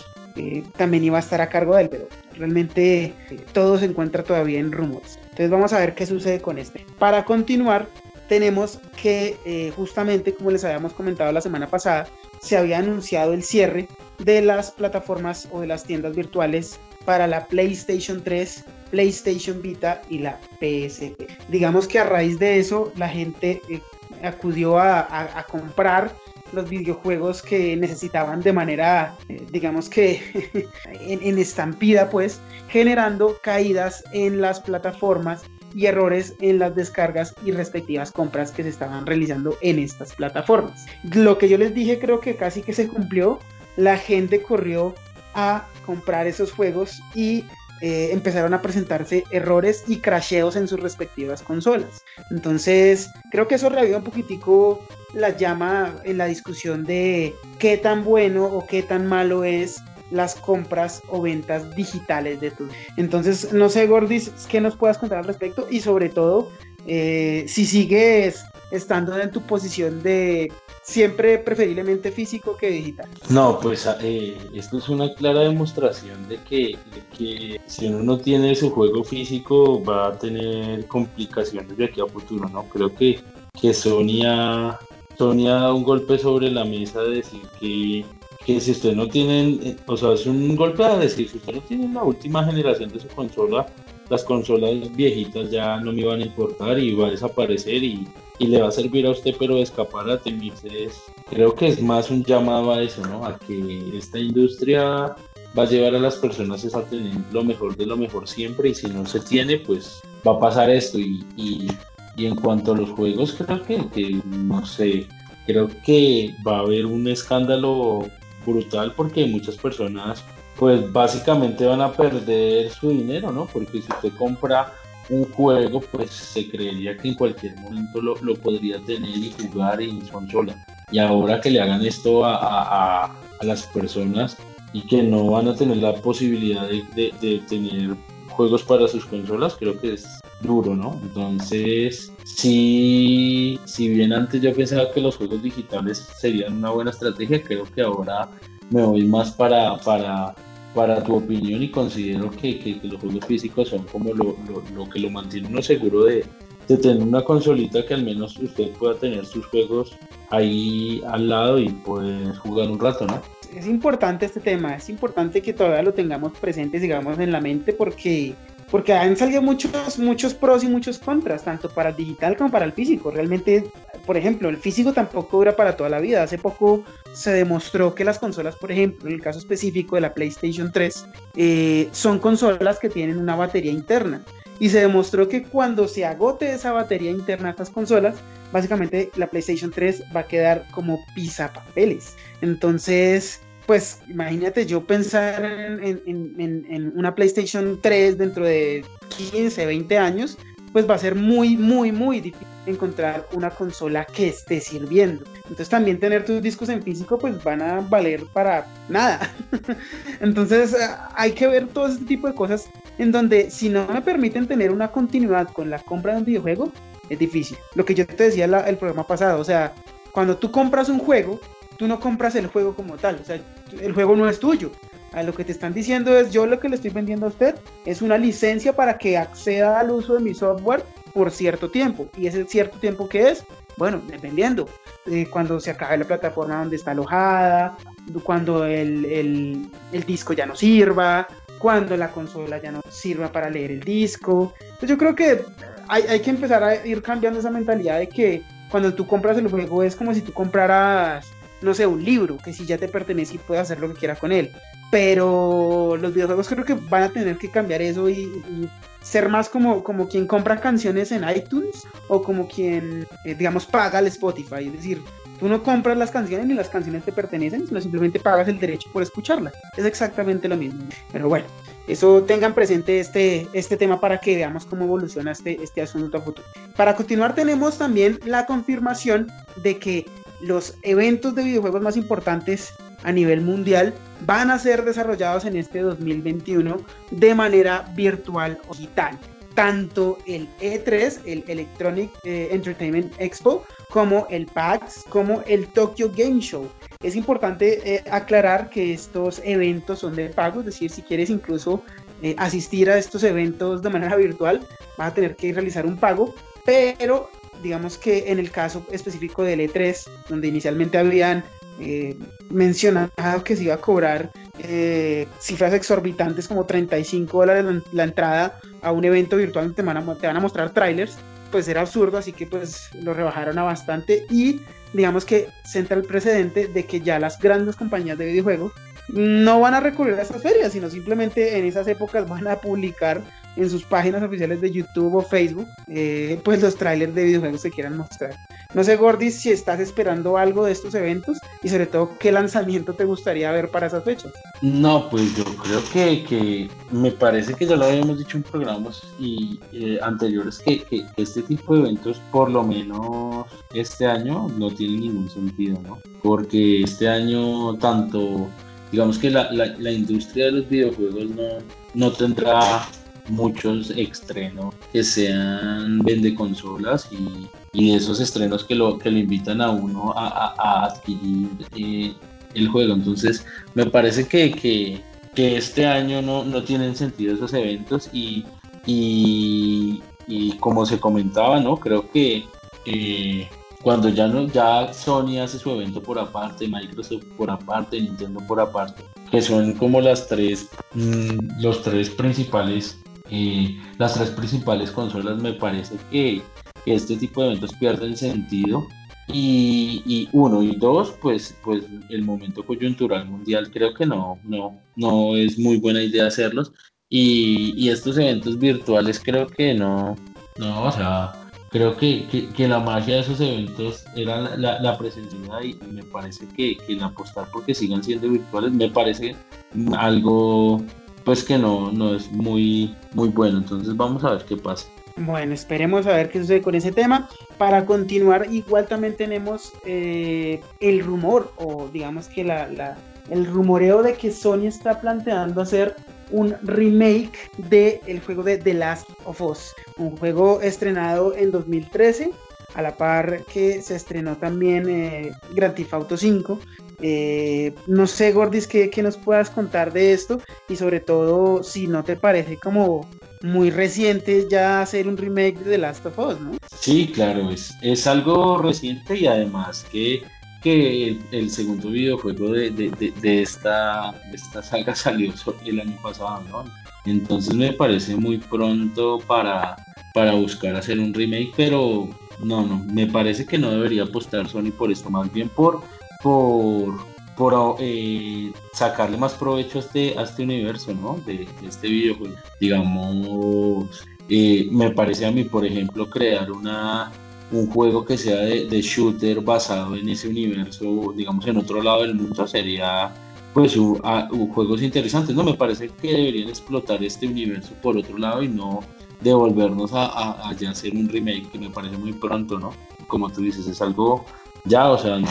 también iba a estar a cargo de él, pero realmente todo se encuentra todavía en rumores. Entonces vamos a ver qué sucede con este. Para continuar, tenemos que eh, justamente, como les habíamos comentado la semana pasada, se había anunciado el cierre de las plataformas o de las tiendas virtuales para la PlayStation 3, PlayStation Vita y la PSP. Digamos que a raíz de eso la gente eh, acudió a, comprar los videojuegos que necesitaban de manera, eh, digamos que en, en, estampida, pues, generando caídas en las plataformas y errores en las descargas y respectivas compras que se estaban realizando en estas plataformas. Lo que yo les dije creo que casi que se cumplió. La gente corrió a comprar esos juegos y eh, empezaron a presentarse errores y crasheos en sus respectivas consolas. Entonces, creo que eso reaviva un poquitico la llama en la discusión de qué tan bueno o qué tan malo es las compras o ventas digitales de tus. Entonces, no sé, Gordis, ¿qué nos puedas contar al respecto? Y sobre todo, eh, si sigues estando en tu posición de siempre preferiblemente físico que digital. No, pues eh, esto es una clara demostración de que, que, si uno no tiene su juego físico va a tener complicaciones de aquí a futuro, ¿no? Creo que, que Sonia da un golpe sobre la mesa de decir que, que si usted no tiene, eh, o sea, es un golpe a decir, si usted no tiene la última generación de su consola, las consolas viejitas ya no me van a importar y va a desaparecer y, y le va a servir a usted, pero escaparate, Entonces, creo que es más un llamado a eso, ¿no? A que esta industria va a llevar a las personas a tener lo mejor de lo mejor siempre y si no se tiene, pues va a pasar esto. Y, y, en cuanto a los juegos, creo que, que, no sé, creo que va a haber un escándalo brutal porque muchas personas pues básicamente van a perder su dinero, ¿no? Porque si usted compra un juego, pues se creería que en cualquier momento lo, lo podría tener y jugar en consola. Y ahora que le hagan esto a, a, a, las personas y que no van a tener la posibilidad de, de, tener juegos para sus consolas, creo que es duro, ¿no? Entonces, si, si bien antes yo pensaba que los juegos digitales serían una buena estrategia, creo que ahora me voy más para, para para tu opinión y considero que, que, los juegos físicos son como lo, lo, lo, que lo mantiene uno seguro de, de tener una consolita que al menos usted pueda tener sus juegos ahí al lado y poder jugar un rato, ¿no? Es importante este tema, es importante que todavía lo tengamos presente, digamos, en la mente porque porque han salido muchos, muchos pros y muchos contras, tanto para el digital como para el físico. Realmente, por ejemplo, el físico tampoco dura para toda la vida. Hace poco se demostró que las consolas, por ejemplo, en el caso específico de la PlayStation 3, eh, son consolas que tienen una batería interna. Y se demostró que cuando se agote esa batería interna de estas consolas, básicamente la PlayStation 3 va a quedar como papeles. Entonces, pues imagínate yo pensar en, una PlayStation 3 dentro de 15, 20 años, pues va a ser muy, muy, muy difícil encontrar una consola que esté sirviendo. Entonces también tener tus discos en físico pues van a valer para nada. Entonces hay que ver todo este tipo de cosas en donde si no me permiten tener una continuidad con la compra de un videojuego, es difícil. Lo que yo te decía el programa pasado, o sea, cuando tú compras un juego, tú no compras el juego como tal, o sea, el juego no es tuyo. A lo que te están diciendo es, yo lo que le estoy vendiendo a usted es una licencia para que acceda al uso de mi software por cierto tiempo. ¿Y ese cierto tiempo qué es? Bueno, dependiendo. Eh, cuando se acabe la plataforma donde está alojada, cuando el, el, disco ya no sirva, cuando la consola ya no sirva para leer el disco. Entonces yo creo que hay, hay que empezar a ir cambiando esa mentalidad de que cuando tú compras el juego es como si tú compraras no sé, un libro, que si ya te pertenece y puedes hacer lo que quieras con él. Pero los videojuegos creo que van a tener que cambiar eso y, ser más como, como quien compra canciones en iTunes o como quien, eh, digamos, paga el Spotify. Es decir, tú no compras las canciones ni las canciones te pertenecen, sino simplemente pagas el derecho por escucharlas. Es exactamente lo mismo. Pero bueno, eso tengan presente este, este tema para que veamos cómo evoluciona este, este asunto a futuro. Para continuar tenemos también la confirmación de que los eventos de videojuegos más importantes a nivel mundial van a ser desarrollados en este 2021 de manera virtual o digital. Tanto el E3, el Electronic eh, Entertainment Expo, como el PAX, como el Tokyo Game Show. Es importante eh, aclarar que estos eventos son de pago, es decir, si quieres incluso eh, asistir a estos eventos de manera virtual, vas a tener que realizar un pago, pero digamos que en el caso específico del E3, donde inicialmente habían eh, mencionado que se iba a cobrar eh, cifras exorbitantes como 35 dólares la, entrada a un evento virtual donde te van a, te van a mostrar trailers, pues era absurdo, así que pues lo rebajaron a bastante y digamos que centra el precedente de que ya las grandes compañías de videojuegos no van a recurrir a estas ferias, sino simplemente en esas épocas van a publicar en sus páginas oficiales de YouTube o Facebook, eh, pues los trailers de videojuegos se quieran mostrar. No sé, Gordis, si estás esperando algo de estos eventos y sobre todo qué lanzamiento te gustaría ver para esas fechas. No, pues yo creo que, que me parece que ya lo habíamos dicho en programas y, eh, anteriores que, que, este tipo de eventos, por lo menos este año, no tiene ningún sentido, ¿no? Porque este año tanto digamos que la, la, industria de los videojuegos no, no tendrá muchos estrenos que sean vende consolas y, y esos estrenos que lo, que lo invitan a uno a, a, adquirir eh, el juego. Entonces, me parece que, que, que este año no, no, tienen sentido esos eventos y, y, y como se comentaba, ¿no? Creo que eh, cuando ya no ya Sony hace su evento por aparte, Microsoft por aparte, Nintendo por aparte, que son como las tres mm, los tres principales las tres principales consolas me parece que, este tipo de eventos pierden sentido. Y, uno y dos pues pues el momento coyuntural mundial creo que no no no es muy buena idea hacerlos. Y, estos eventos virtuales creo que no no o sea creo que, que, la magia de esos eventos era la, la, presencialidad y, me parece que, que, el apostar porque sigan siendo virtuales me parece algo pues que no, no es muy, muy bueno. Entonces vamos a ver qué pasa. Bueno, esperemos a ver qué sucede con ese tema. Para continuar, igual también tenemos eh, el rumor, o digamos que la, el rumoreo de que Sony está planteando hacer un remake del el juego de The Last of Us, un juego estrenado en 2013, a la par que se estrenó también eh, Grand Theft Auto 5. Eh, no sé, Gordis, ¿qué, nos puedas contar de esto y sobre todo si no te parece como muy reciente ya hacer un remake de The Last of Us, ¿no? Sí, claro, es, es algo reciente y además que que el, segundo videojuego de, de, esta, esta saga salió el año pasado, ¿no? Entonces me parece muy pronto para, para buscar hacer un remake, pero no, no, me parece que no debería apostar Sony por esto, más bien por, por, por eh, sacarle más provecho a este, a este universo, ¿no? De, este videojuego. Digamos, eh, me parece a mí, por ejemplo, crear una un juego que sea de, shooter basado en ese universo, digamos en otro lado del mundo, sería pues un, juegos interesantes. No, me parece que deberían explotar este universo por otro lado y no devolvernos a, ya hacer un remake, que me parece muy pronto, ¿no? Como tú dices, es algo ya, o sea, no.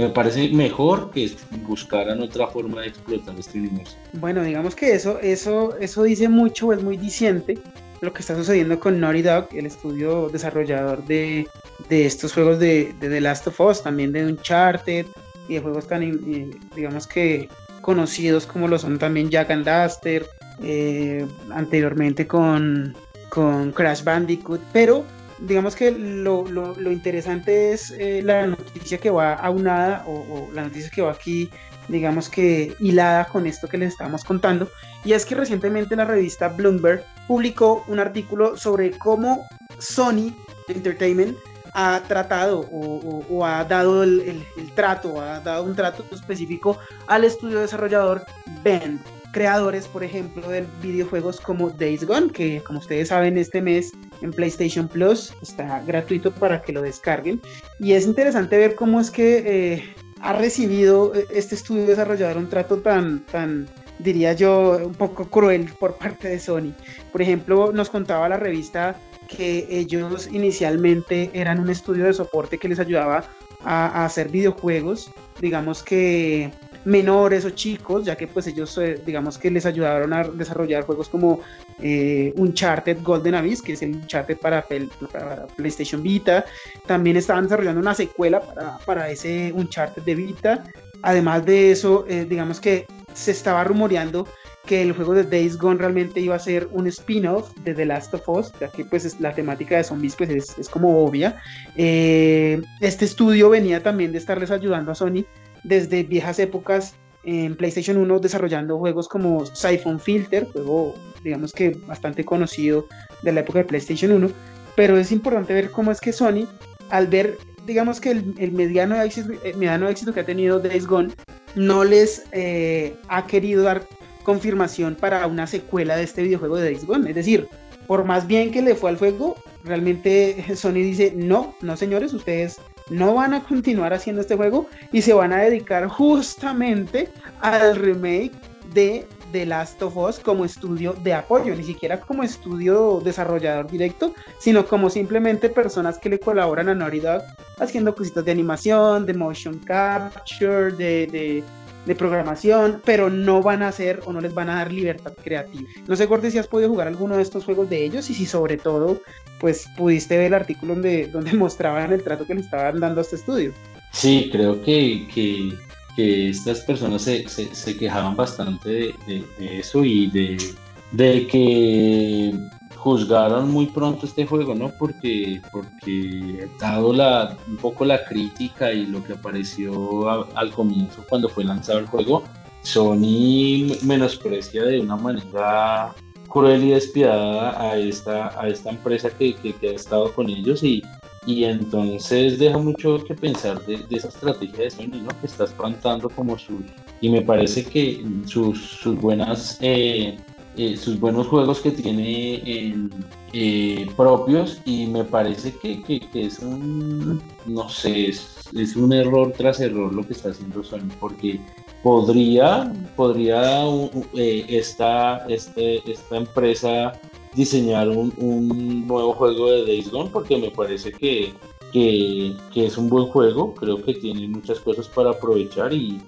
Me parece mejor que buscaran otra forma de explotar este universo. Bueno, digamos que eso, eso, eso dice mucho, es muy diciente lo que está sucediendo con Naughty Dog, el estudio desarrollador de, de estos juegos de, de, The Last of Us, también de Uncharted y de juegos tan, digamos que conocidos como lo son también Jack and Duster, eh, anteriormente con, con Crash Bandicoot, pero digamos que lo, lo, interesante es eh, la noticia que va aunada o, o la noticia que va aquí digamos que hilada con esto que les estábamos contando, y es que recientemente la revista Bloomberg publicó un artículo sobre cómo Sony Entertainment ha tratado o, ha dado el, trato, ha dado un trato específico al estudio desarrollador Bend, creadores, por ejemplo, de videojuegos como Days Gone, que como ustedes saben este mes en PlayStation Plus está gratuito para que lo descarguen. Y es interesante ver cómo es que eh, ha recibido eh, este estudio desarrollador un trato tan, tan, diría yo, un poco cruel por parte de Sony. Por ejemplo, nos contaba la revista que ellos inicialmente eran un estudio de soporte que les ayudaba a, hacer videojuegos, digamos que menores o chicos, ya que pues ellos eh, digamos que les ayudaron a desarrollar juegos como eh, Uncharted Golden Abyss, que es el Uncharted para, para, PlayStation Vita. También estaban desarrollando una secuela para, para ese Uncharted de Vita. Además de eso, eh, digamos que se estaba rumoreando que el juego de Days Gone realmente iba a ser un spin-off de The Last of Us, ya que pues la temática de zombies pues es, es como obvia. Eh, este estudio venía también de estarles ayudando a Sony desde viejas épocas en PlayStation 1 desarrollando juegos como Siphon Filter, juego digamos que bastante conocido de la época de PlayStation 1, pero es importante ver cómo es que Sony, al ver digamos que el, mediano, éxito, el mediano éxito que ha tenido Days Gone, no les eh, ha querido dar confirmación para una secuela de este videojuego de Days Gone. Es decir, por más bien que le fue al juego, realmente Sony dice, no, no señores, ustedes no van a continuar haciendo este juego y se van a dedicar justamente al remake de The Last of Us como estudio de apoyo, ni siquiera como estudio desarrollador directo, sino como simplemente personas que le colaboran a Naughty Dog haciendo cositas de animación, de motion capture, de, de programación, pero no van a hacer o no les van a dar libertad creativa. No sé, Gordy, si has podido jugar alguno de estos juegos de ellos y si sobre todo, pues pudiste ver el artículo donde, donde mostraban el trato que le estaban dando a este estudio. Sí, creo que, que, estas personas se, se, quejaban bastante de, de, eso y de, de que juzgaron muy pronto este juego, ¿no? Porque, porque dado la, un poco la crítica y lo que apareció al comienzo cuando fue lanzado el juego, Sony menosprecia de una manera cruel y despiadada a esta, a esta empresa que, que, ha estado con ellos y, y entonces deja mucho que pensar de, esa estrategia de Sony, ¿no? Que está espantando como sus... Y me parece que sus, sus buenas... Eh, eh, sus buenos juegos que tiene eh, propios y me parece que, es un, no sé, es, un error tras error lo que está haciendo Sony, porque podría, podría eh, esta, este, esta empresa diseñar un, nuevo juego de Days Gone, porque me parece que, que, es un buen juego, creo que tiene muchas cosas para aprovechar y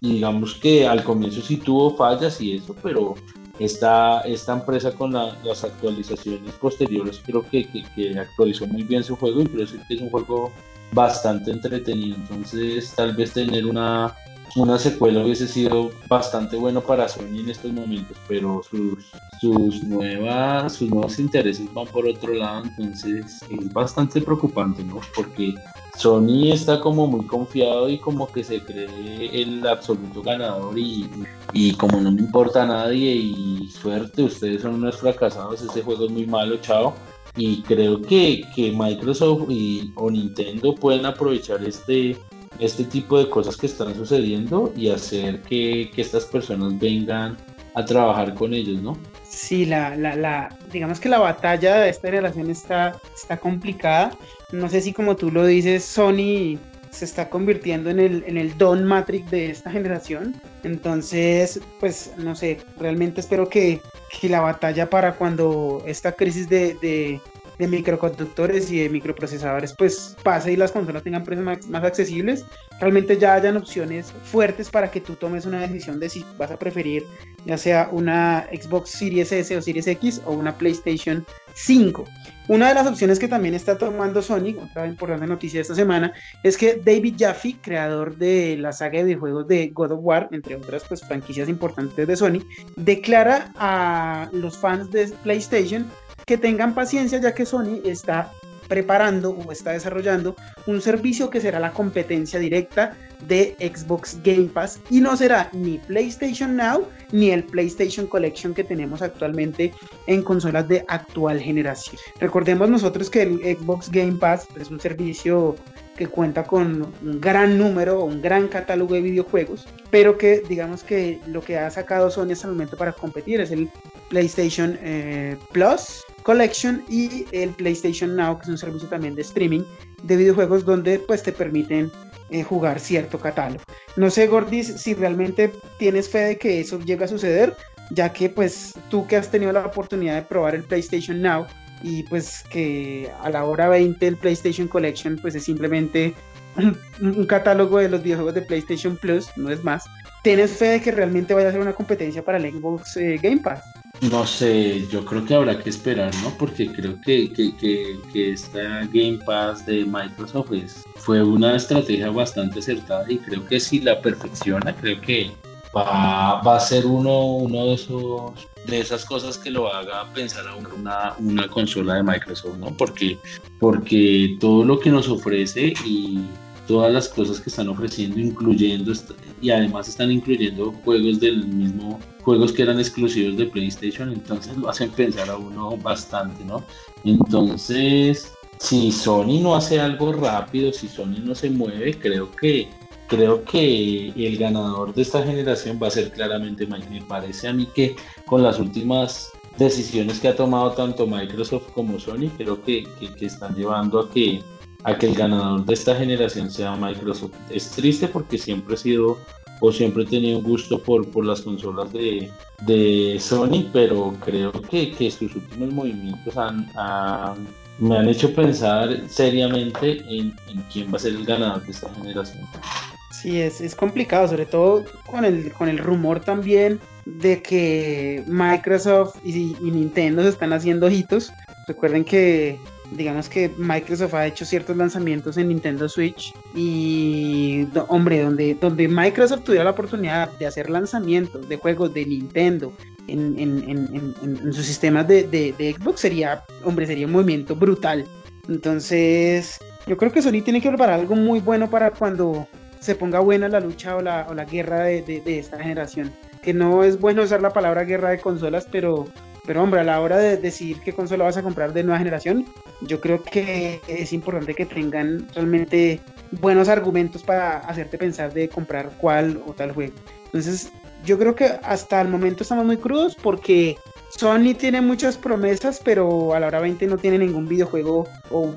digamos que al comienzo sí tuvo fallas y eso, pero esta, esta empresa con las actualizaciones posteriores creo que, que, actualizó muy bien su juego y creo que es un juego bastante entretenido. Entonces tal vez tener una, una secuela hubiese sido bastante bueno para Sony en estos momentos, pero sus, sus, nuevas, sus nuevos intereses van por otro lado, entonces es bastante preocupante, ¿no? Porque Sony está como muy confiado y como que se cree el absoluto ganador y, y, como no me importa a nadie y suerte, ustedes son unos fracasados, este juego es muy malo, chao. Y creo que, que Microsoft y, o Nintendo pueden aprovechar este, este tipo de cosas que están sucediendo y hacer que, que estas personas vengan a trabajar con ellos, ¿no? Sí, la, la, la, digamos que la batalla de esta relación está, está complicada. No sé si como tú lo dices, Sony se está convirtiendo en el, en el Don Matrix de esta generación. Entonces, pues no sé, realmente espero que, que la batalla para cuando esta crisis de, de microconductores y de microprocesadores pues pase y las consolas tengan precios más, accesibles, realmente ya hayan opciones fuertes para que tú tomes una decisión de si vas a preferir ya sea una Xbox Series S o Series X o una PlayStation 5. Una de las opciones que también está tomando Sony, otra importante noticia de esta semana, es que David Jaffe, creador de la saga de videojuegos de God of War, entre otras pues, franquicias importantes de Sony, declara a los fans de PlayStation que tengan paciencia ya que Sony está preparando o está desarrollando un servicio que será la competencia directa de Xbox Game Pass y no será ni PlayStation Now ni el PlayStation Collection que tenemos actualmente en consolas de actual generación. Recordemos nosotros que el Xbox Game Pass es un servicio que cuenta con un gran número, un gran catálogo de videojuegos, pero que digamos que lo que ha sacado Sony hasta el momento para competir es el PlayStation eh, Plus Collection y el PlayStation Now, que es un servicio también de streaming de videojuegos donde pues te permiten eh, jugar cierto catálogo. No sé, Gordis, si realmente tienes fe de que eso llegue a suceder, ya que pues tú que has tenido la oportunidad de probar el PlayStation Now y pues que a la hora 20 el PlayStation Collection pues es simplemente un, catálogo de los videojuegos de PlayStation Plus, no es más. ¿Tienes fe de que realmente vaya a ser una competencia para el Xbox eh, Game Pass? No sé, yo creo que habrá que esperar, ¿no? Porque creo que, que, esta Game Pass de Microsoft fue una estrategia bastante acertada y creo que si la perfecciona, creo que va, a ser uno, uno de esos de esas cosas que lo haga pensar a una, una consola de Microsoft, ¿no? Porque, porque todo lo que nos ofrece y todas las cosas que están ofreciendo, incluyendo y además están incluyendo juegos del mismo juegos que eran exclusivos de PlayStation, entonces lo hacen pensar a uno bastante, ¿no? Entonces, si Sony no hace algo rápido, si Sony no se mueve, creo que creo que el ganador de esta generación va a ser claramente Mike. Me parece a mí que con las últimas decisiones que ha tomado tanto Microsoft como Sony, creo que, que están llevando a que a que el ganador de esta generación sea Microsoft. Es triste porque siempre he sido o siempre he tenido un gusto por, por las consolas de, de Sony, pero creo que, que sus últimos movimientos han, me han hecho pensar seriamente en, en, quién va a ser el ganador de esta generación. Sí, es, es complicado, sobre todo con el, con el rumor también de que Microsoft y, y Nintendo se están haciendo ojitos. Recuerden que digamos que Microsoft ha hecho ciertos lanzamientos en Nintendo Switch y hombre, donde, donde Microsoft tuviera la oportunidad de hacer lanzamientos de juegos de Nintendo en, en, sus sistemas de, de, Xbox sería, hombre, sería un movimiento brutal. Entonces, yo creo que Sony tiene que preparar algo muy bueno para cuando se ponga buena la lucha o la, o la guerra de, de esta generación. Que no es bueno usar la palabra guerra de consolas, pero pero hombre, a la hora de decidir qué consola vas a comprar de nueva generación, yo creo que es importante que tengan realmente buenos argumentos para hacerte pensar de comprar cuál o tal juego. Entonces, yo creo que hasta el momento estamos muy crudos porque Sony tiene muchas promesas, pero a la hora 20 no tiene ningún videojuego o,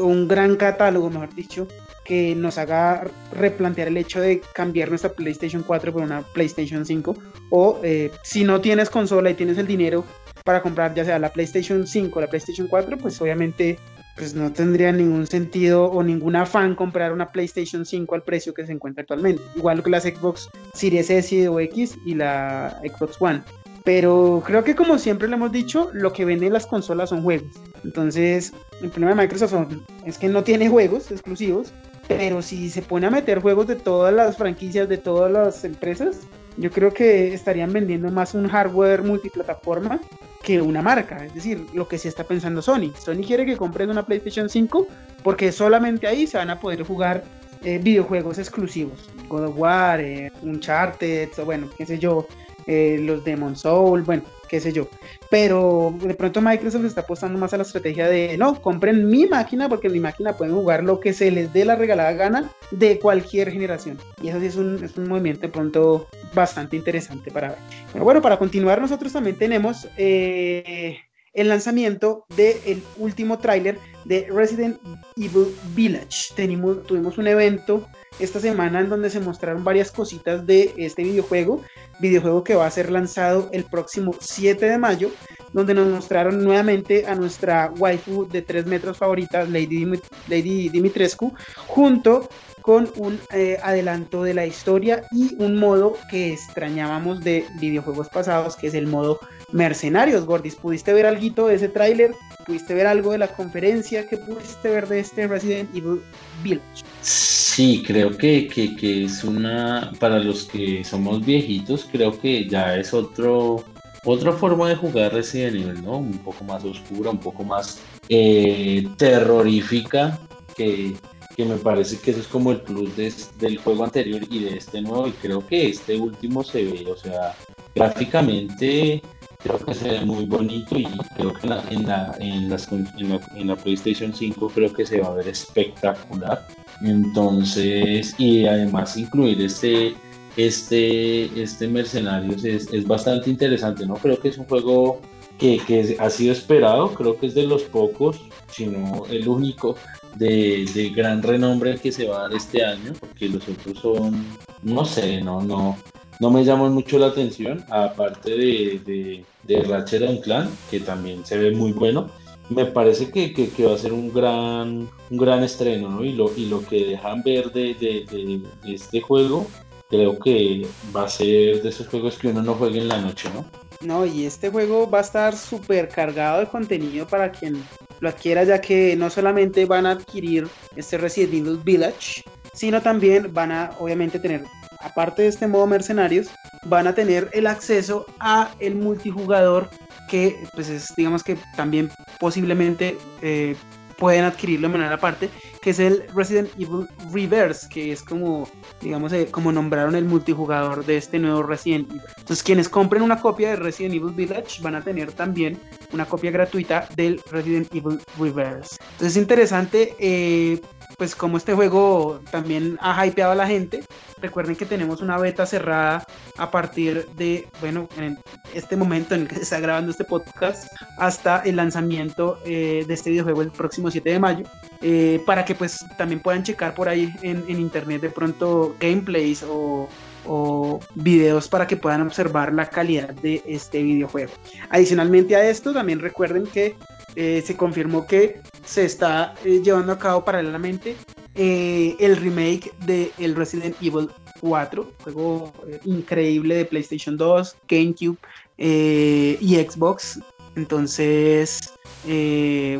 un gran catálogo, mejor dicho, que nos haga replantear el hecho de cambiar nuestra PlayStation 4 por una PlayStation 5. O eh, si no tienes consola y tienes el dinero para comprar ya sea la PlayStation 5 o la PlayStation 4, pues obviamente pues no tendría ningún sentido o ningún afán comprar una PlayStation 5 al precio que se encuentra actualmente. Igual que las Xbox Series S o X y la Xbox One. Pero creo que como siempre le hemos dicho, lo que venden las consolas son juegos. Entonces, el problema de Microsoft es que no tiene juegos exclusivos, pero si se pone a meter juegos de todas las franquicias, de todas las empresas, yo creo que estarían vendiendo más un hardware multiplataforma que una marca. Es decir, lo que se está pensando Sony. Sony quiere que compren una PlayStation 5 porque solamente ahí se van a poder jugar eh, videojuegos exclusivos. God of War, eh, Uncharted, bueno, qué sé yo, eh, los Demon Soul, bueno, qué sé yo. Pero de pronto Microsoft está apostando más a la estrategia de, no, compren mi máquina porque en mi máquina pueden jugar lo que se les dé la regalada gana de cualquier generación. Y eso sí es un, es un movimiento de pronto bastante interesante para ver. Pero bueno, para continuar nosotros también tenemos... Eh, el lanzamiento del último tráiler de Resident Evil Village. Tenimos, tuvimos un evento esta semana en donde se mostraron varias cositas de este videojuego, videojuego que va a ser lanzado el próximo 7 de mayo, donde nos mostraron nuevamente a nuestra waifu de 3 metros favorita, Lady, Lady Dimitrescu, junto con un eh, adelanto de la historia y un modo que extrañábamos de videojuegos pasados, que es el modo Mercenarios. Gordis, ¿pudiste ver algo de ese tráiler? ¿Pudiste ver algo de la conferencia? ¿Qué pudiste ver de este Resident Evil Village? Sí, creo que, que, es una, para los que somos viejitos, creo que ya es otro, otra forma de jugar Resident Evil, ¿no? Un poco más oscura, un poco más eh, terrorífica, que, que, me parece que eso es como el plus del juego anterior y de este nuevo, y creo que este último se ve, o sea, gráficamente creo que se ve muy bonito y creo que en la, en la, en, las, en, la, PlayStation 5 creo que se va a ver espectacular. Entonces, y además incluir este, este, este Mercenarios es, es bastante interesante, ¿no? Creo que es un juego que, que, ha sido esperado, creo que es de los pocos, si no el único, de, de, gran renombre que se va a dar este año, porque los otros son, no sé, no, no, no me llama mucho la atención, aparte de, de, de Ratchet Clan, que también se ve muy bueno. Me parece que, que, va a ser un gran, un gran estreno, ¿no? Y lo, y lo que dejan ver de, de, este juego, creo que va a ser de esos juegos que uno no juegue en la noche, ¿no? No, y este juego va a estar súper cargado de contenido para quien lo adquiera, ya que no solamente van a adquirir este Resident Evil Village, sino también van a obviamente tener aparte de este modo mercenarios, van a tener el acceso a el multijugador que pues es digamos que también posiblemente eh, pueden adquirirlo de manera aparte, que es el Resident Evil Reverse, que es como, digamos, eh, como nombraron el multijugador de este nuevo Resident Evil. Entonces, quienes compren una copia de Resident Evil Village van a tener también una copia gratuita del Resident Evil Reverse. Entonces, es interesante, eh, pues, como este juego también ha hypeado a la gente, Recuerden que tenemos una beta cerrada a partir de, bueno, en este momento en el que se está grabando este podcast, hasta el lanzamiento eh, de este videojuego el próximo 7 de mayo, eh, para que pues también puedan checar por ahí en, internet de pronto gameplays o, o videos para que puedan observar la calidad de este videojuego. Adicionalmente a esto, también recuerden que eh, se confirmó que se está llevando a cabo paralelamente eh, el remake de el Resident Evil 4, juego eh, increíble de PlayStation 2, GameCube eh, y Xbox. Entonces,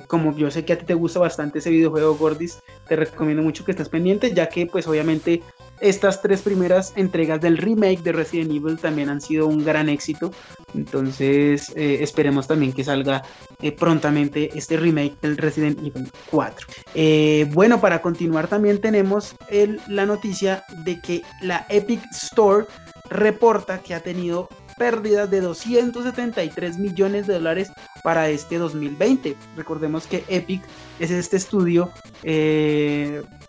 como yo sé que a ti te gusta bastante ese videojuego, Gordis, te recomiendo mucho que estés pendiente, ya que pues obviamente estas tres primeras entregas del remake de Resident Evil también han sido un gran éxito. Entonces eh, esperemos también que salga eh, prontamente este remake del Resident Evil 4. Eh, bueno, para continuar también tenemos la noticia de que la Epic Store reporta que ha tenido pérdidas de 273 millones de dólares para este 2020. Recordemos que Epic es este estudio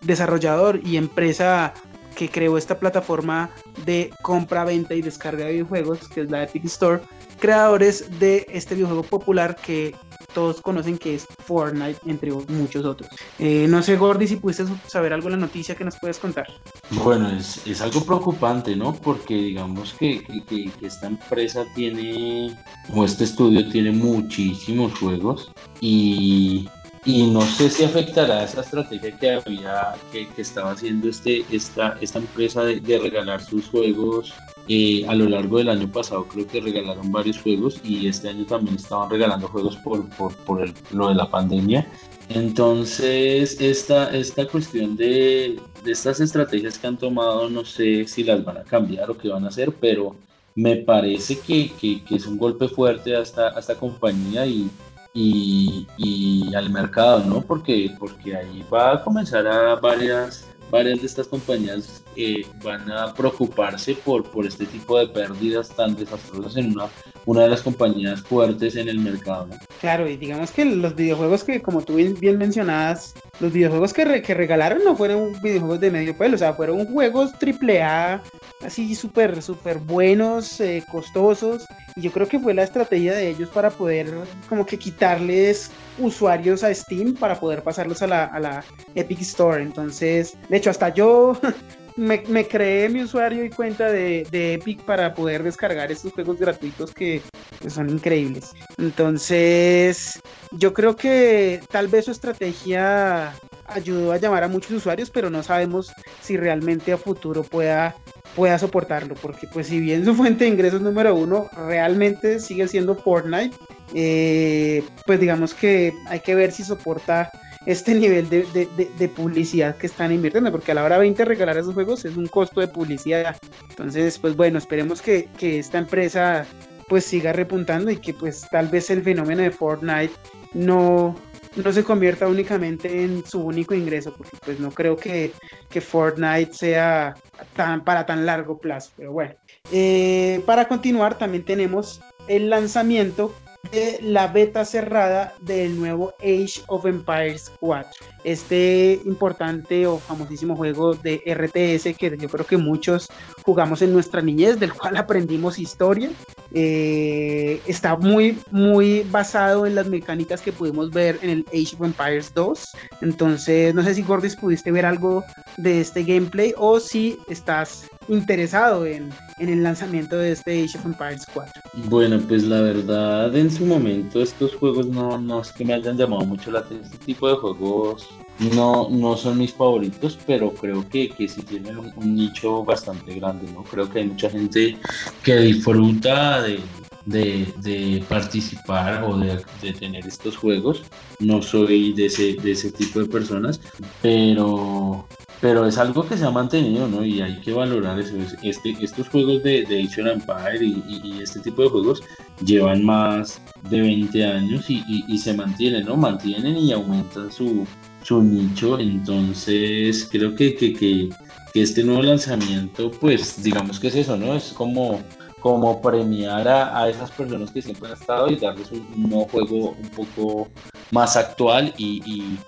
desarrollador y empresa que creó esta plataforma de compra, venta y descarga de videojuegos, que es la Epic Store, creadores de este videojuego popular que todos conocen que es Fortnite, entre muchos otros. Eh, no sé, Gordy, si pudiste saber algo de la noticia que nos puedes contar. Bueno, es, es algo preocupante, ¿no? Porque digamos que, que, que, esta empresa tiene, o este estudio tiene muchísimos juegos y y no sé si afectará esa estrategia que había, que, estaba haciendo este, esta, esta empresa de, regalar sus juegos eh, a lo largo del año pasado. Creo que regalaron varios juegos y este año también estaban regalando juegos por, por, lo de la pandemia. Entonces, esta, esta cuestión de, estas estrategias que han tomado, no sé si las van a cambiar o qué van a hacer, pero me parece que, es un golpe fuerte a esta, a esta compañía y, y, y, al mercado, ¿no? Porque, porque ahí va a comenzar a varias, varias de estas compañías eh, van a preocuparse por, por este tipo de pérdidas tan desastrosas en una, una de las compañías fuertes en el mercado. Claro, y digamos que los videojuegos que, como tú bien mencionabas, los videojuegos que, regalaron no fueron videojuegos de medio pueblo, o sea, fueron juegos triple A, así súper, súper buenos, eh, costosos, y yo creo que fue la estrategia de ellos para poder como que quitarles usuarios a Steam para poder pasarlos a la, a la Epic Store. Entonces, de hecho, hasta yo me, me, creé mi usuario y cuenta de, Epic para poder descargar estos juegos gratuitos que, que, son increíbles. Entonces, yo creo que tal vez su estrategia ayudó a llamar a muchos usuarios, pero no sabemos si realmente a futuro pueda pueda soportarlo, porque pues si bien su fuente de ingresos número uno realmente sigue siendo Fortnite, eh, pues digamos que hay que ver si soporta este nivel de, publicidad que están invirtiendo, porque a la hora 20 regalar esos juegos es un costo de publicidad. Entonces, pues bueno, esperemos que, que esta empresa pues siga repuntando y que pues tal vez el fenómeno de Fortnite no, no se convierta únicamente en su único ingreso, porque pues no creo que, que Fortnite sea tan, para tan largo plazo, pero bueno. Eh, para continuar también tenemos el lanzamiento de la beta cerrada del nuevo Age of Empires 4. Este importante o famosísimo juego de RTS que yo creo que muchos jugamos en nuestra niñez, del cual aprendimos historia. Eh, está muy, muy basado en las mecánicas que pudimos ver en el Age of Empires 2. Entonces, no sé si Gordis pudiste ver algo de este gameplay o si estás interesado en, en, el lanzamiento de este Age of Empires 4? Bueno, pues la verdad, en su momento estos juegos no, no es que me hayan llamado mucho la atención. Este tipo de juegos no, no son mis favoritos, pero creo que, que sí tienen un, nicho bastante grande, ¿no? Creo que hay mucha gente que disfruta de, de, participar o de, de, tener estos juegos. No soy de ese, de ese tipo de personas, pero, pero es algo que se ha mantenido, ¿no? Y hay que valorar eso. Este, estos juegos de, de Empire y, este tipo de juegos llevan más de 20 años y, se mantienen, ¿no? Mantienen y aumentan su, su nicho. Entonces, creo que, que, que, este nuevo lanzamiento, pues, digamos que es eso, ¿no? Es como como premiar a, esas personas que siempre han estado y darles un, nuevo juego un poco más actual y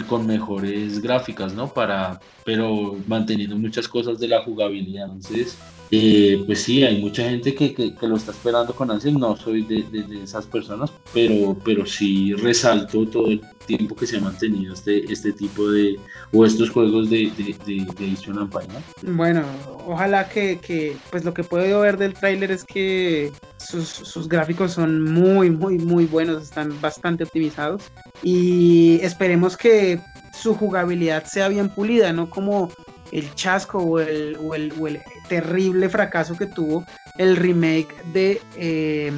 con mejores gráficas, ¿no? Para, pero manteniendo muchas cosas de la jugabilidad. Entonces, eh, pues sí, hay mucha gente que, que, lo está esperando con ansias. No soy de, esas personas, pero, pero sí resalto todo el tiempo que se ha mantenido este, este tipo de, o estos juegos de, de, de, de Bueno, ojalá que, que, pues lo que puedo ver del tráiler es que sus, gráficos son muy, muy, muy buenos, están bastante optimizados. Y esperemos que su jugabilidad sea bien pulida, no como el chasco o el, terrible fracaso que tuvo el remake de eh,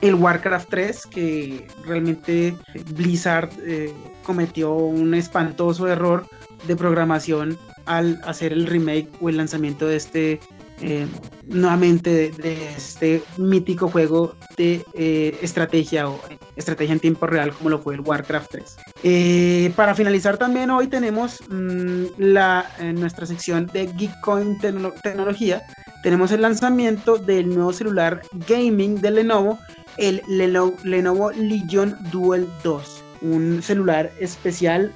el Warcraft 3, que realmente Blizzard eh, cometió un espantoso error de programación al hacer el remake o el lanzamiento de este eh, nuevamente de, este mítico juego de eh, estrategia o estrategia en tiempo real como lo fue el Warcraft 3. Eh, para finalizar también hoy tenemos mm, la, en nuestra sección de Geekcoin Tecnología, tenemos el lanzamiento del nuevo celular gaming de Lenovo, el Lenovo, Legion Dual 2 un celular especial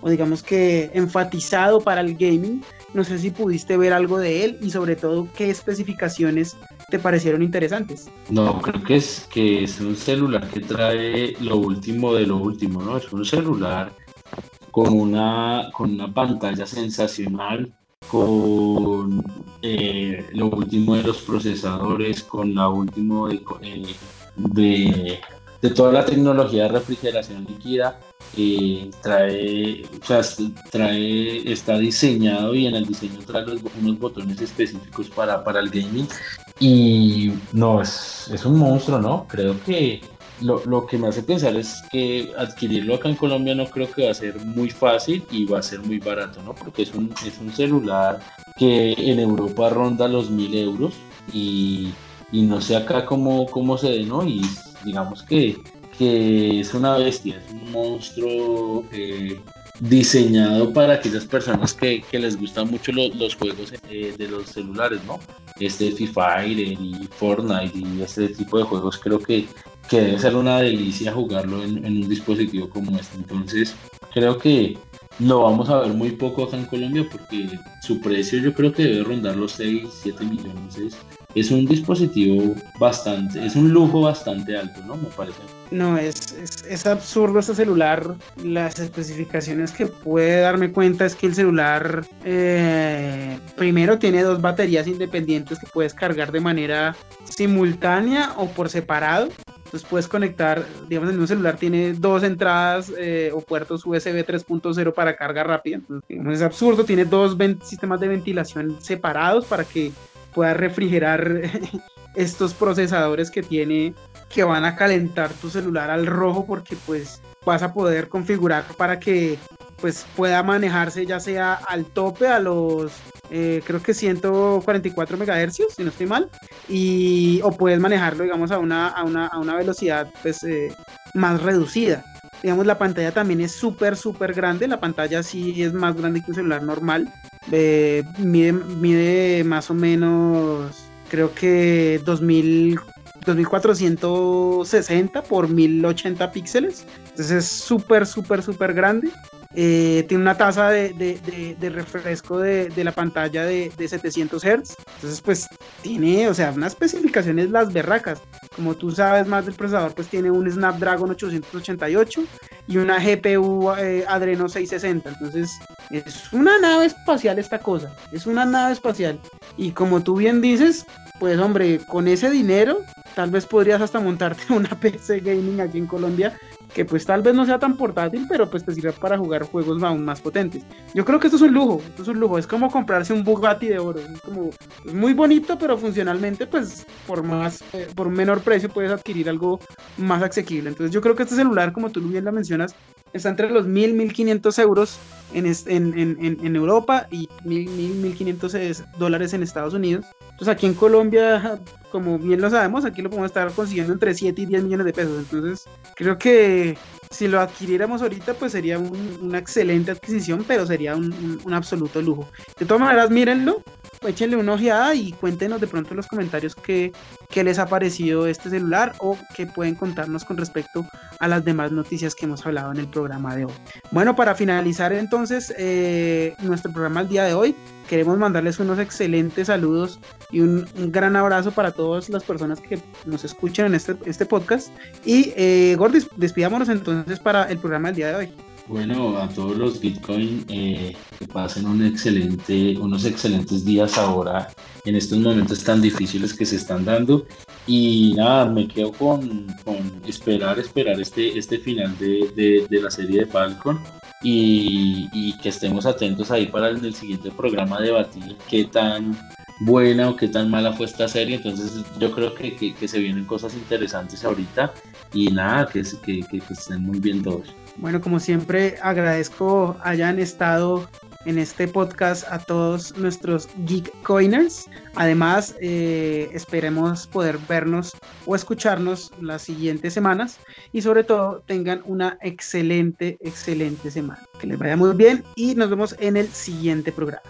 o digamos que enfatizado para el gaming no sé si pudiste ver algo de él y sobre todo qué especificaciones te parecieron interesantes. No, creo que es que es un celular que trae lo último de lo último, ¿no? Es un celular con una, con una pantalla sensacional, con eh, lo último de los procesadores, con la último de, de, de toda la tecnología de refrigeración líquida eh, trae, o sea, trae, está diseñado y en el diseño trae unos botones específicos para, para el gaming. Y no, es, es un monstruo, ¿no? Creo que lo, lo, que me hace pensar es que adquirirlo acá en Colombia no creo que va a ser muy fácil y va a ser muy barato, ¿no? Porque es un, es un celular que en Europa ronda los mil euros y, y no sé acá cómo, cómo se ve, ¿no? Y digamos que que es una bestia, es un monstruo eh, diseñado para aquellas personas que, les gustan mucho los juegos eh, de los celulares, ¿no? Este Free Fire y Fortnite y este tipo de juegos creo que, que debe ser una delicia jugarlo en, un dispositivo como este. Entonces creo que lo vamos a ver muy poco acá en Colombia porque su precio yo creo que debe rondar los 6, 7 millones es un dispositivo bastante, es un lujo bastante alto, ¿no? Me parece. No, es, es, absurdo este celular. Las especificaciones que puede darme cuenta es que el celular eh, primero tiene dos baterías independientes que puedes cargar de manera simultánea o por separado. Entonces puedes conectar, digamos, en un celular tiene dos entradas eh, o puertos USB 3.0 para carga rápida. Entonces, es absurdo, tiene dos sistemas de ventilación separados para que pueda refrigerar estos procesadores que tiene que van a calentar tu celular al rojo porque pues vas a poder configurar para que pues pueda manejarse ya sea al tope a los eh, creo que 144 MHz si no estoy mal y o puedes manejarlo digamos a una, a una, a una velocidad pues eh, más reducida. Digamos la pantalla también es súper súper grande la pantalla sí es más grande que un celular normal eh, mide, mide más o menos, creo que 2000, 2460 por 1080 píxeles. Entonces es súper, súper, súper grande. Eh, tiene una tasa de, refresco de, la pantalla de, 700 Hz. Entonces, pues tiene, o sea, unas especificaciones las berracas. Como tú sabes más del procesador, pues tiene un Snapdragon 888 y una GPU eh, Adreno 660. Entonces, es una nave espacial esta cosa. Es una nave espacial. Y como tú bien dices, pues hombre, con ese dinero, tal vez podrías hasta montarte una PC gaming aquí en Colombia que pues tal vez no sea tan portátil, pero pues te sirve para jugar juegos aún más potentes. Yo creo que esto es un lujo, esto es un lujo, es como comprarse un Bugatti de oro, es como muy bonito, pero funcionalmente pues por más, eh, por menor precio puedes adquirir algo más asequible. Entonces yo creo que este celular, como tú bien la mencionas, está entre los 1000, 1500 euros en, en, en, en Europa y 1000, 1500 dólares en Estados Unidos. Entonces aquí en Colombia como bien lo sabemos, aquí lo podemos estar consiguiendo entre 7 y 10 millones de pesos. Entonces, creo que si lo adquiriéramos ahorita, pues sería una excelente adquisición, pero sería un, un, absoluto lujo. De todas maneras, mírenlo, échenle una ojeada y cuéntenos de pronto en los comentarios qué, qué les ha parecido este celular o qué pueden contarnos con respecto a las demás noticias que hemos hablado en el programa de hoy. Bueno, para finalizar entonces eh, nuestro programa el día de hoy, queremos mandarles unos excelentes saludos y un, gran abrazo para todas las personas que nos escuchan en este, este podcast. Y eh, Gordis, despidámonos entonces para el programa del día de hoy. Bueno, a todos los Bitcoin eh, que pasen un excelente, unos excelentes días ahora en estos momentos tan difíciles que se están dando Y nada, me quedo con, con esperar, esperar este, este final de, de, la serie de Falcon y, que estemos atentos ahí para en el siguiente programa debatir qué tan buena o qué tan mala fue esta serie. Entonces yo creo que, que, se vienen cosas interesantes ahorita y nada, que, que estén muy bien todos. Bueno, como siempre, agradezco hayan estado en este podcast a todos nuestros Geek Coiners. Además, eh, esperemos poder vernos o escucharnos las siguientes semanas y sobre todo tengan una excelente, excelente semana. Que les vaya muy bien y nos vemos en el siguiente programa.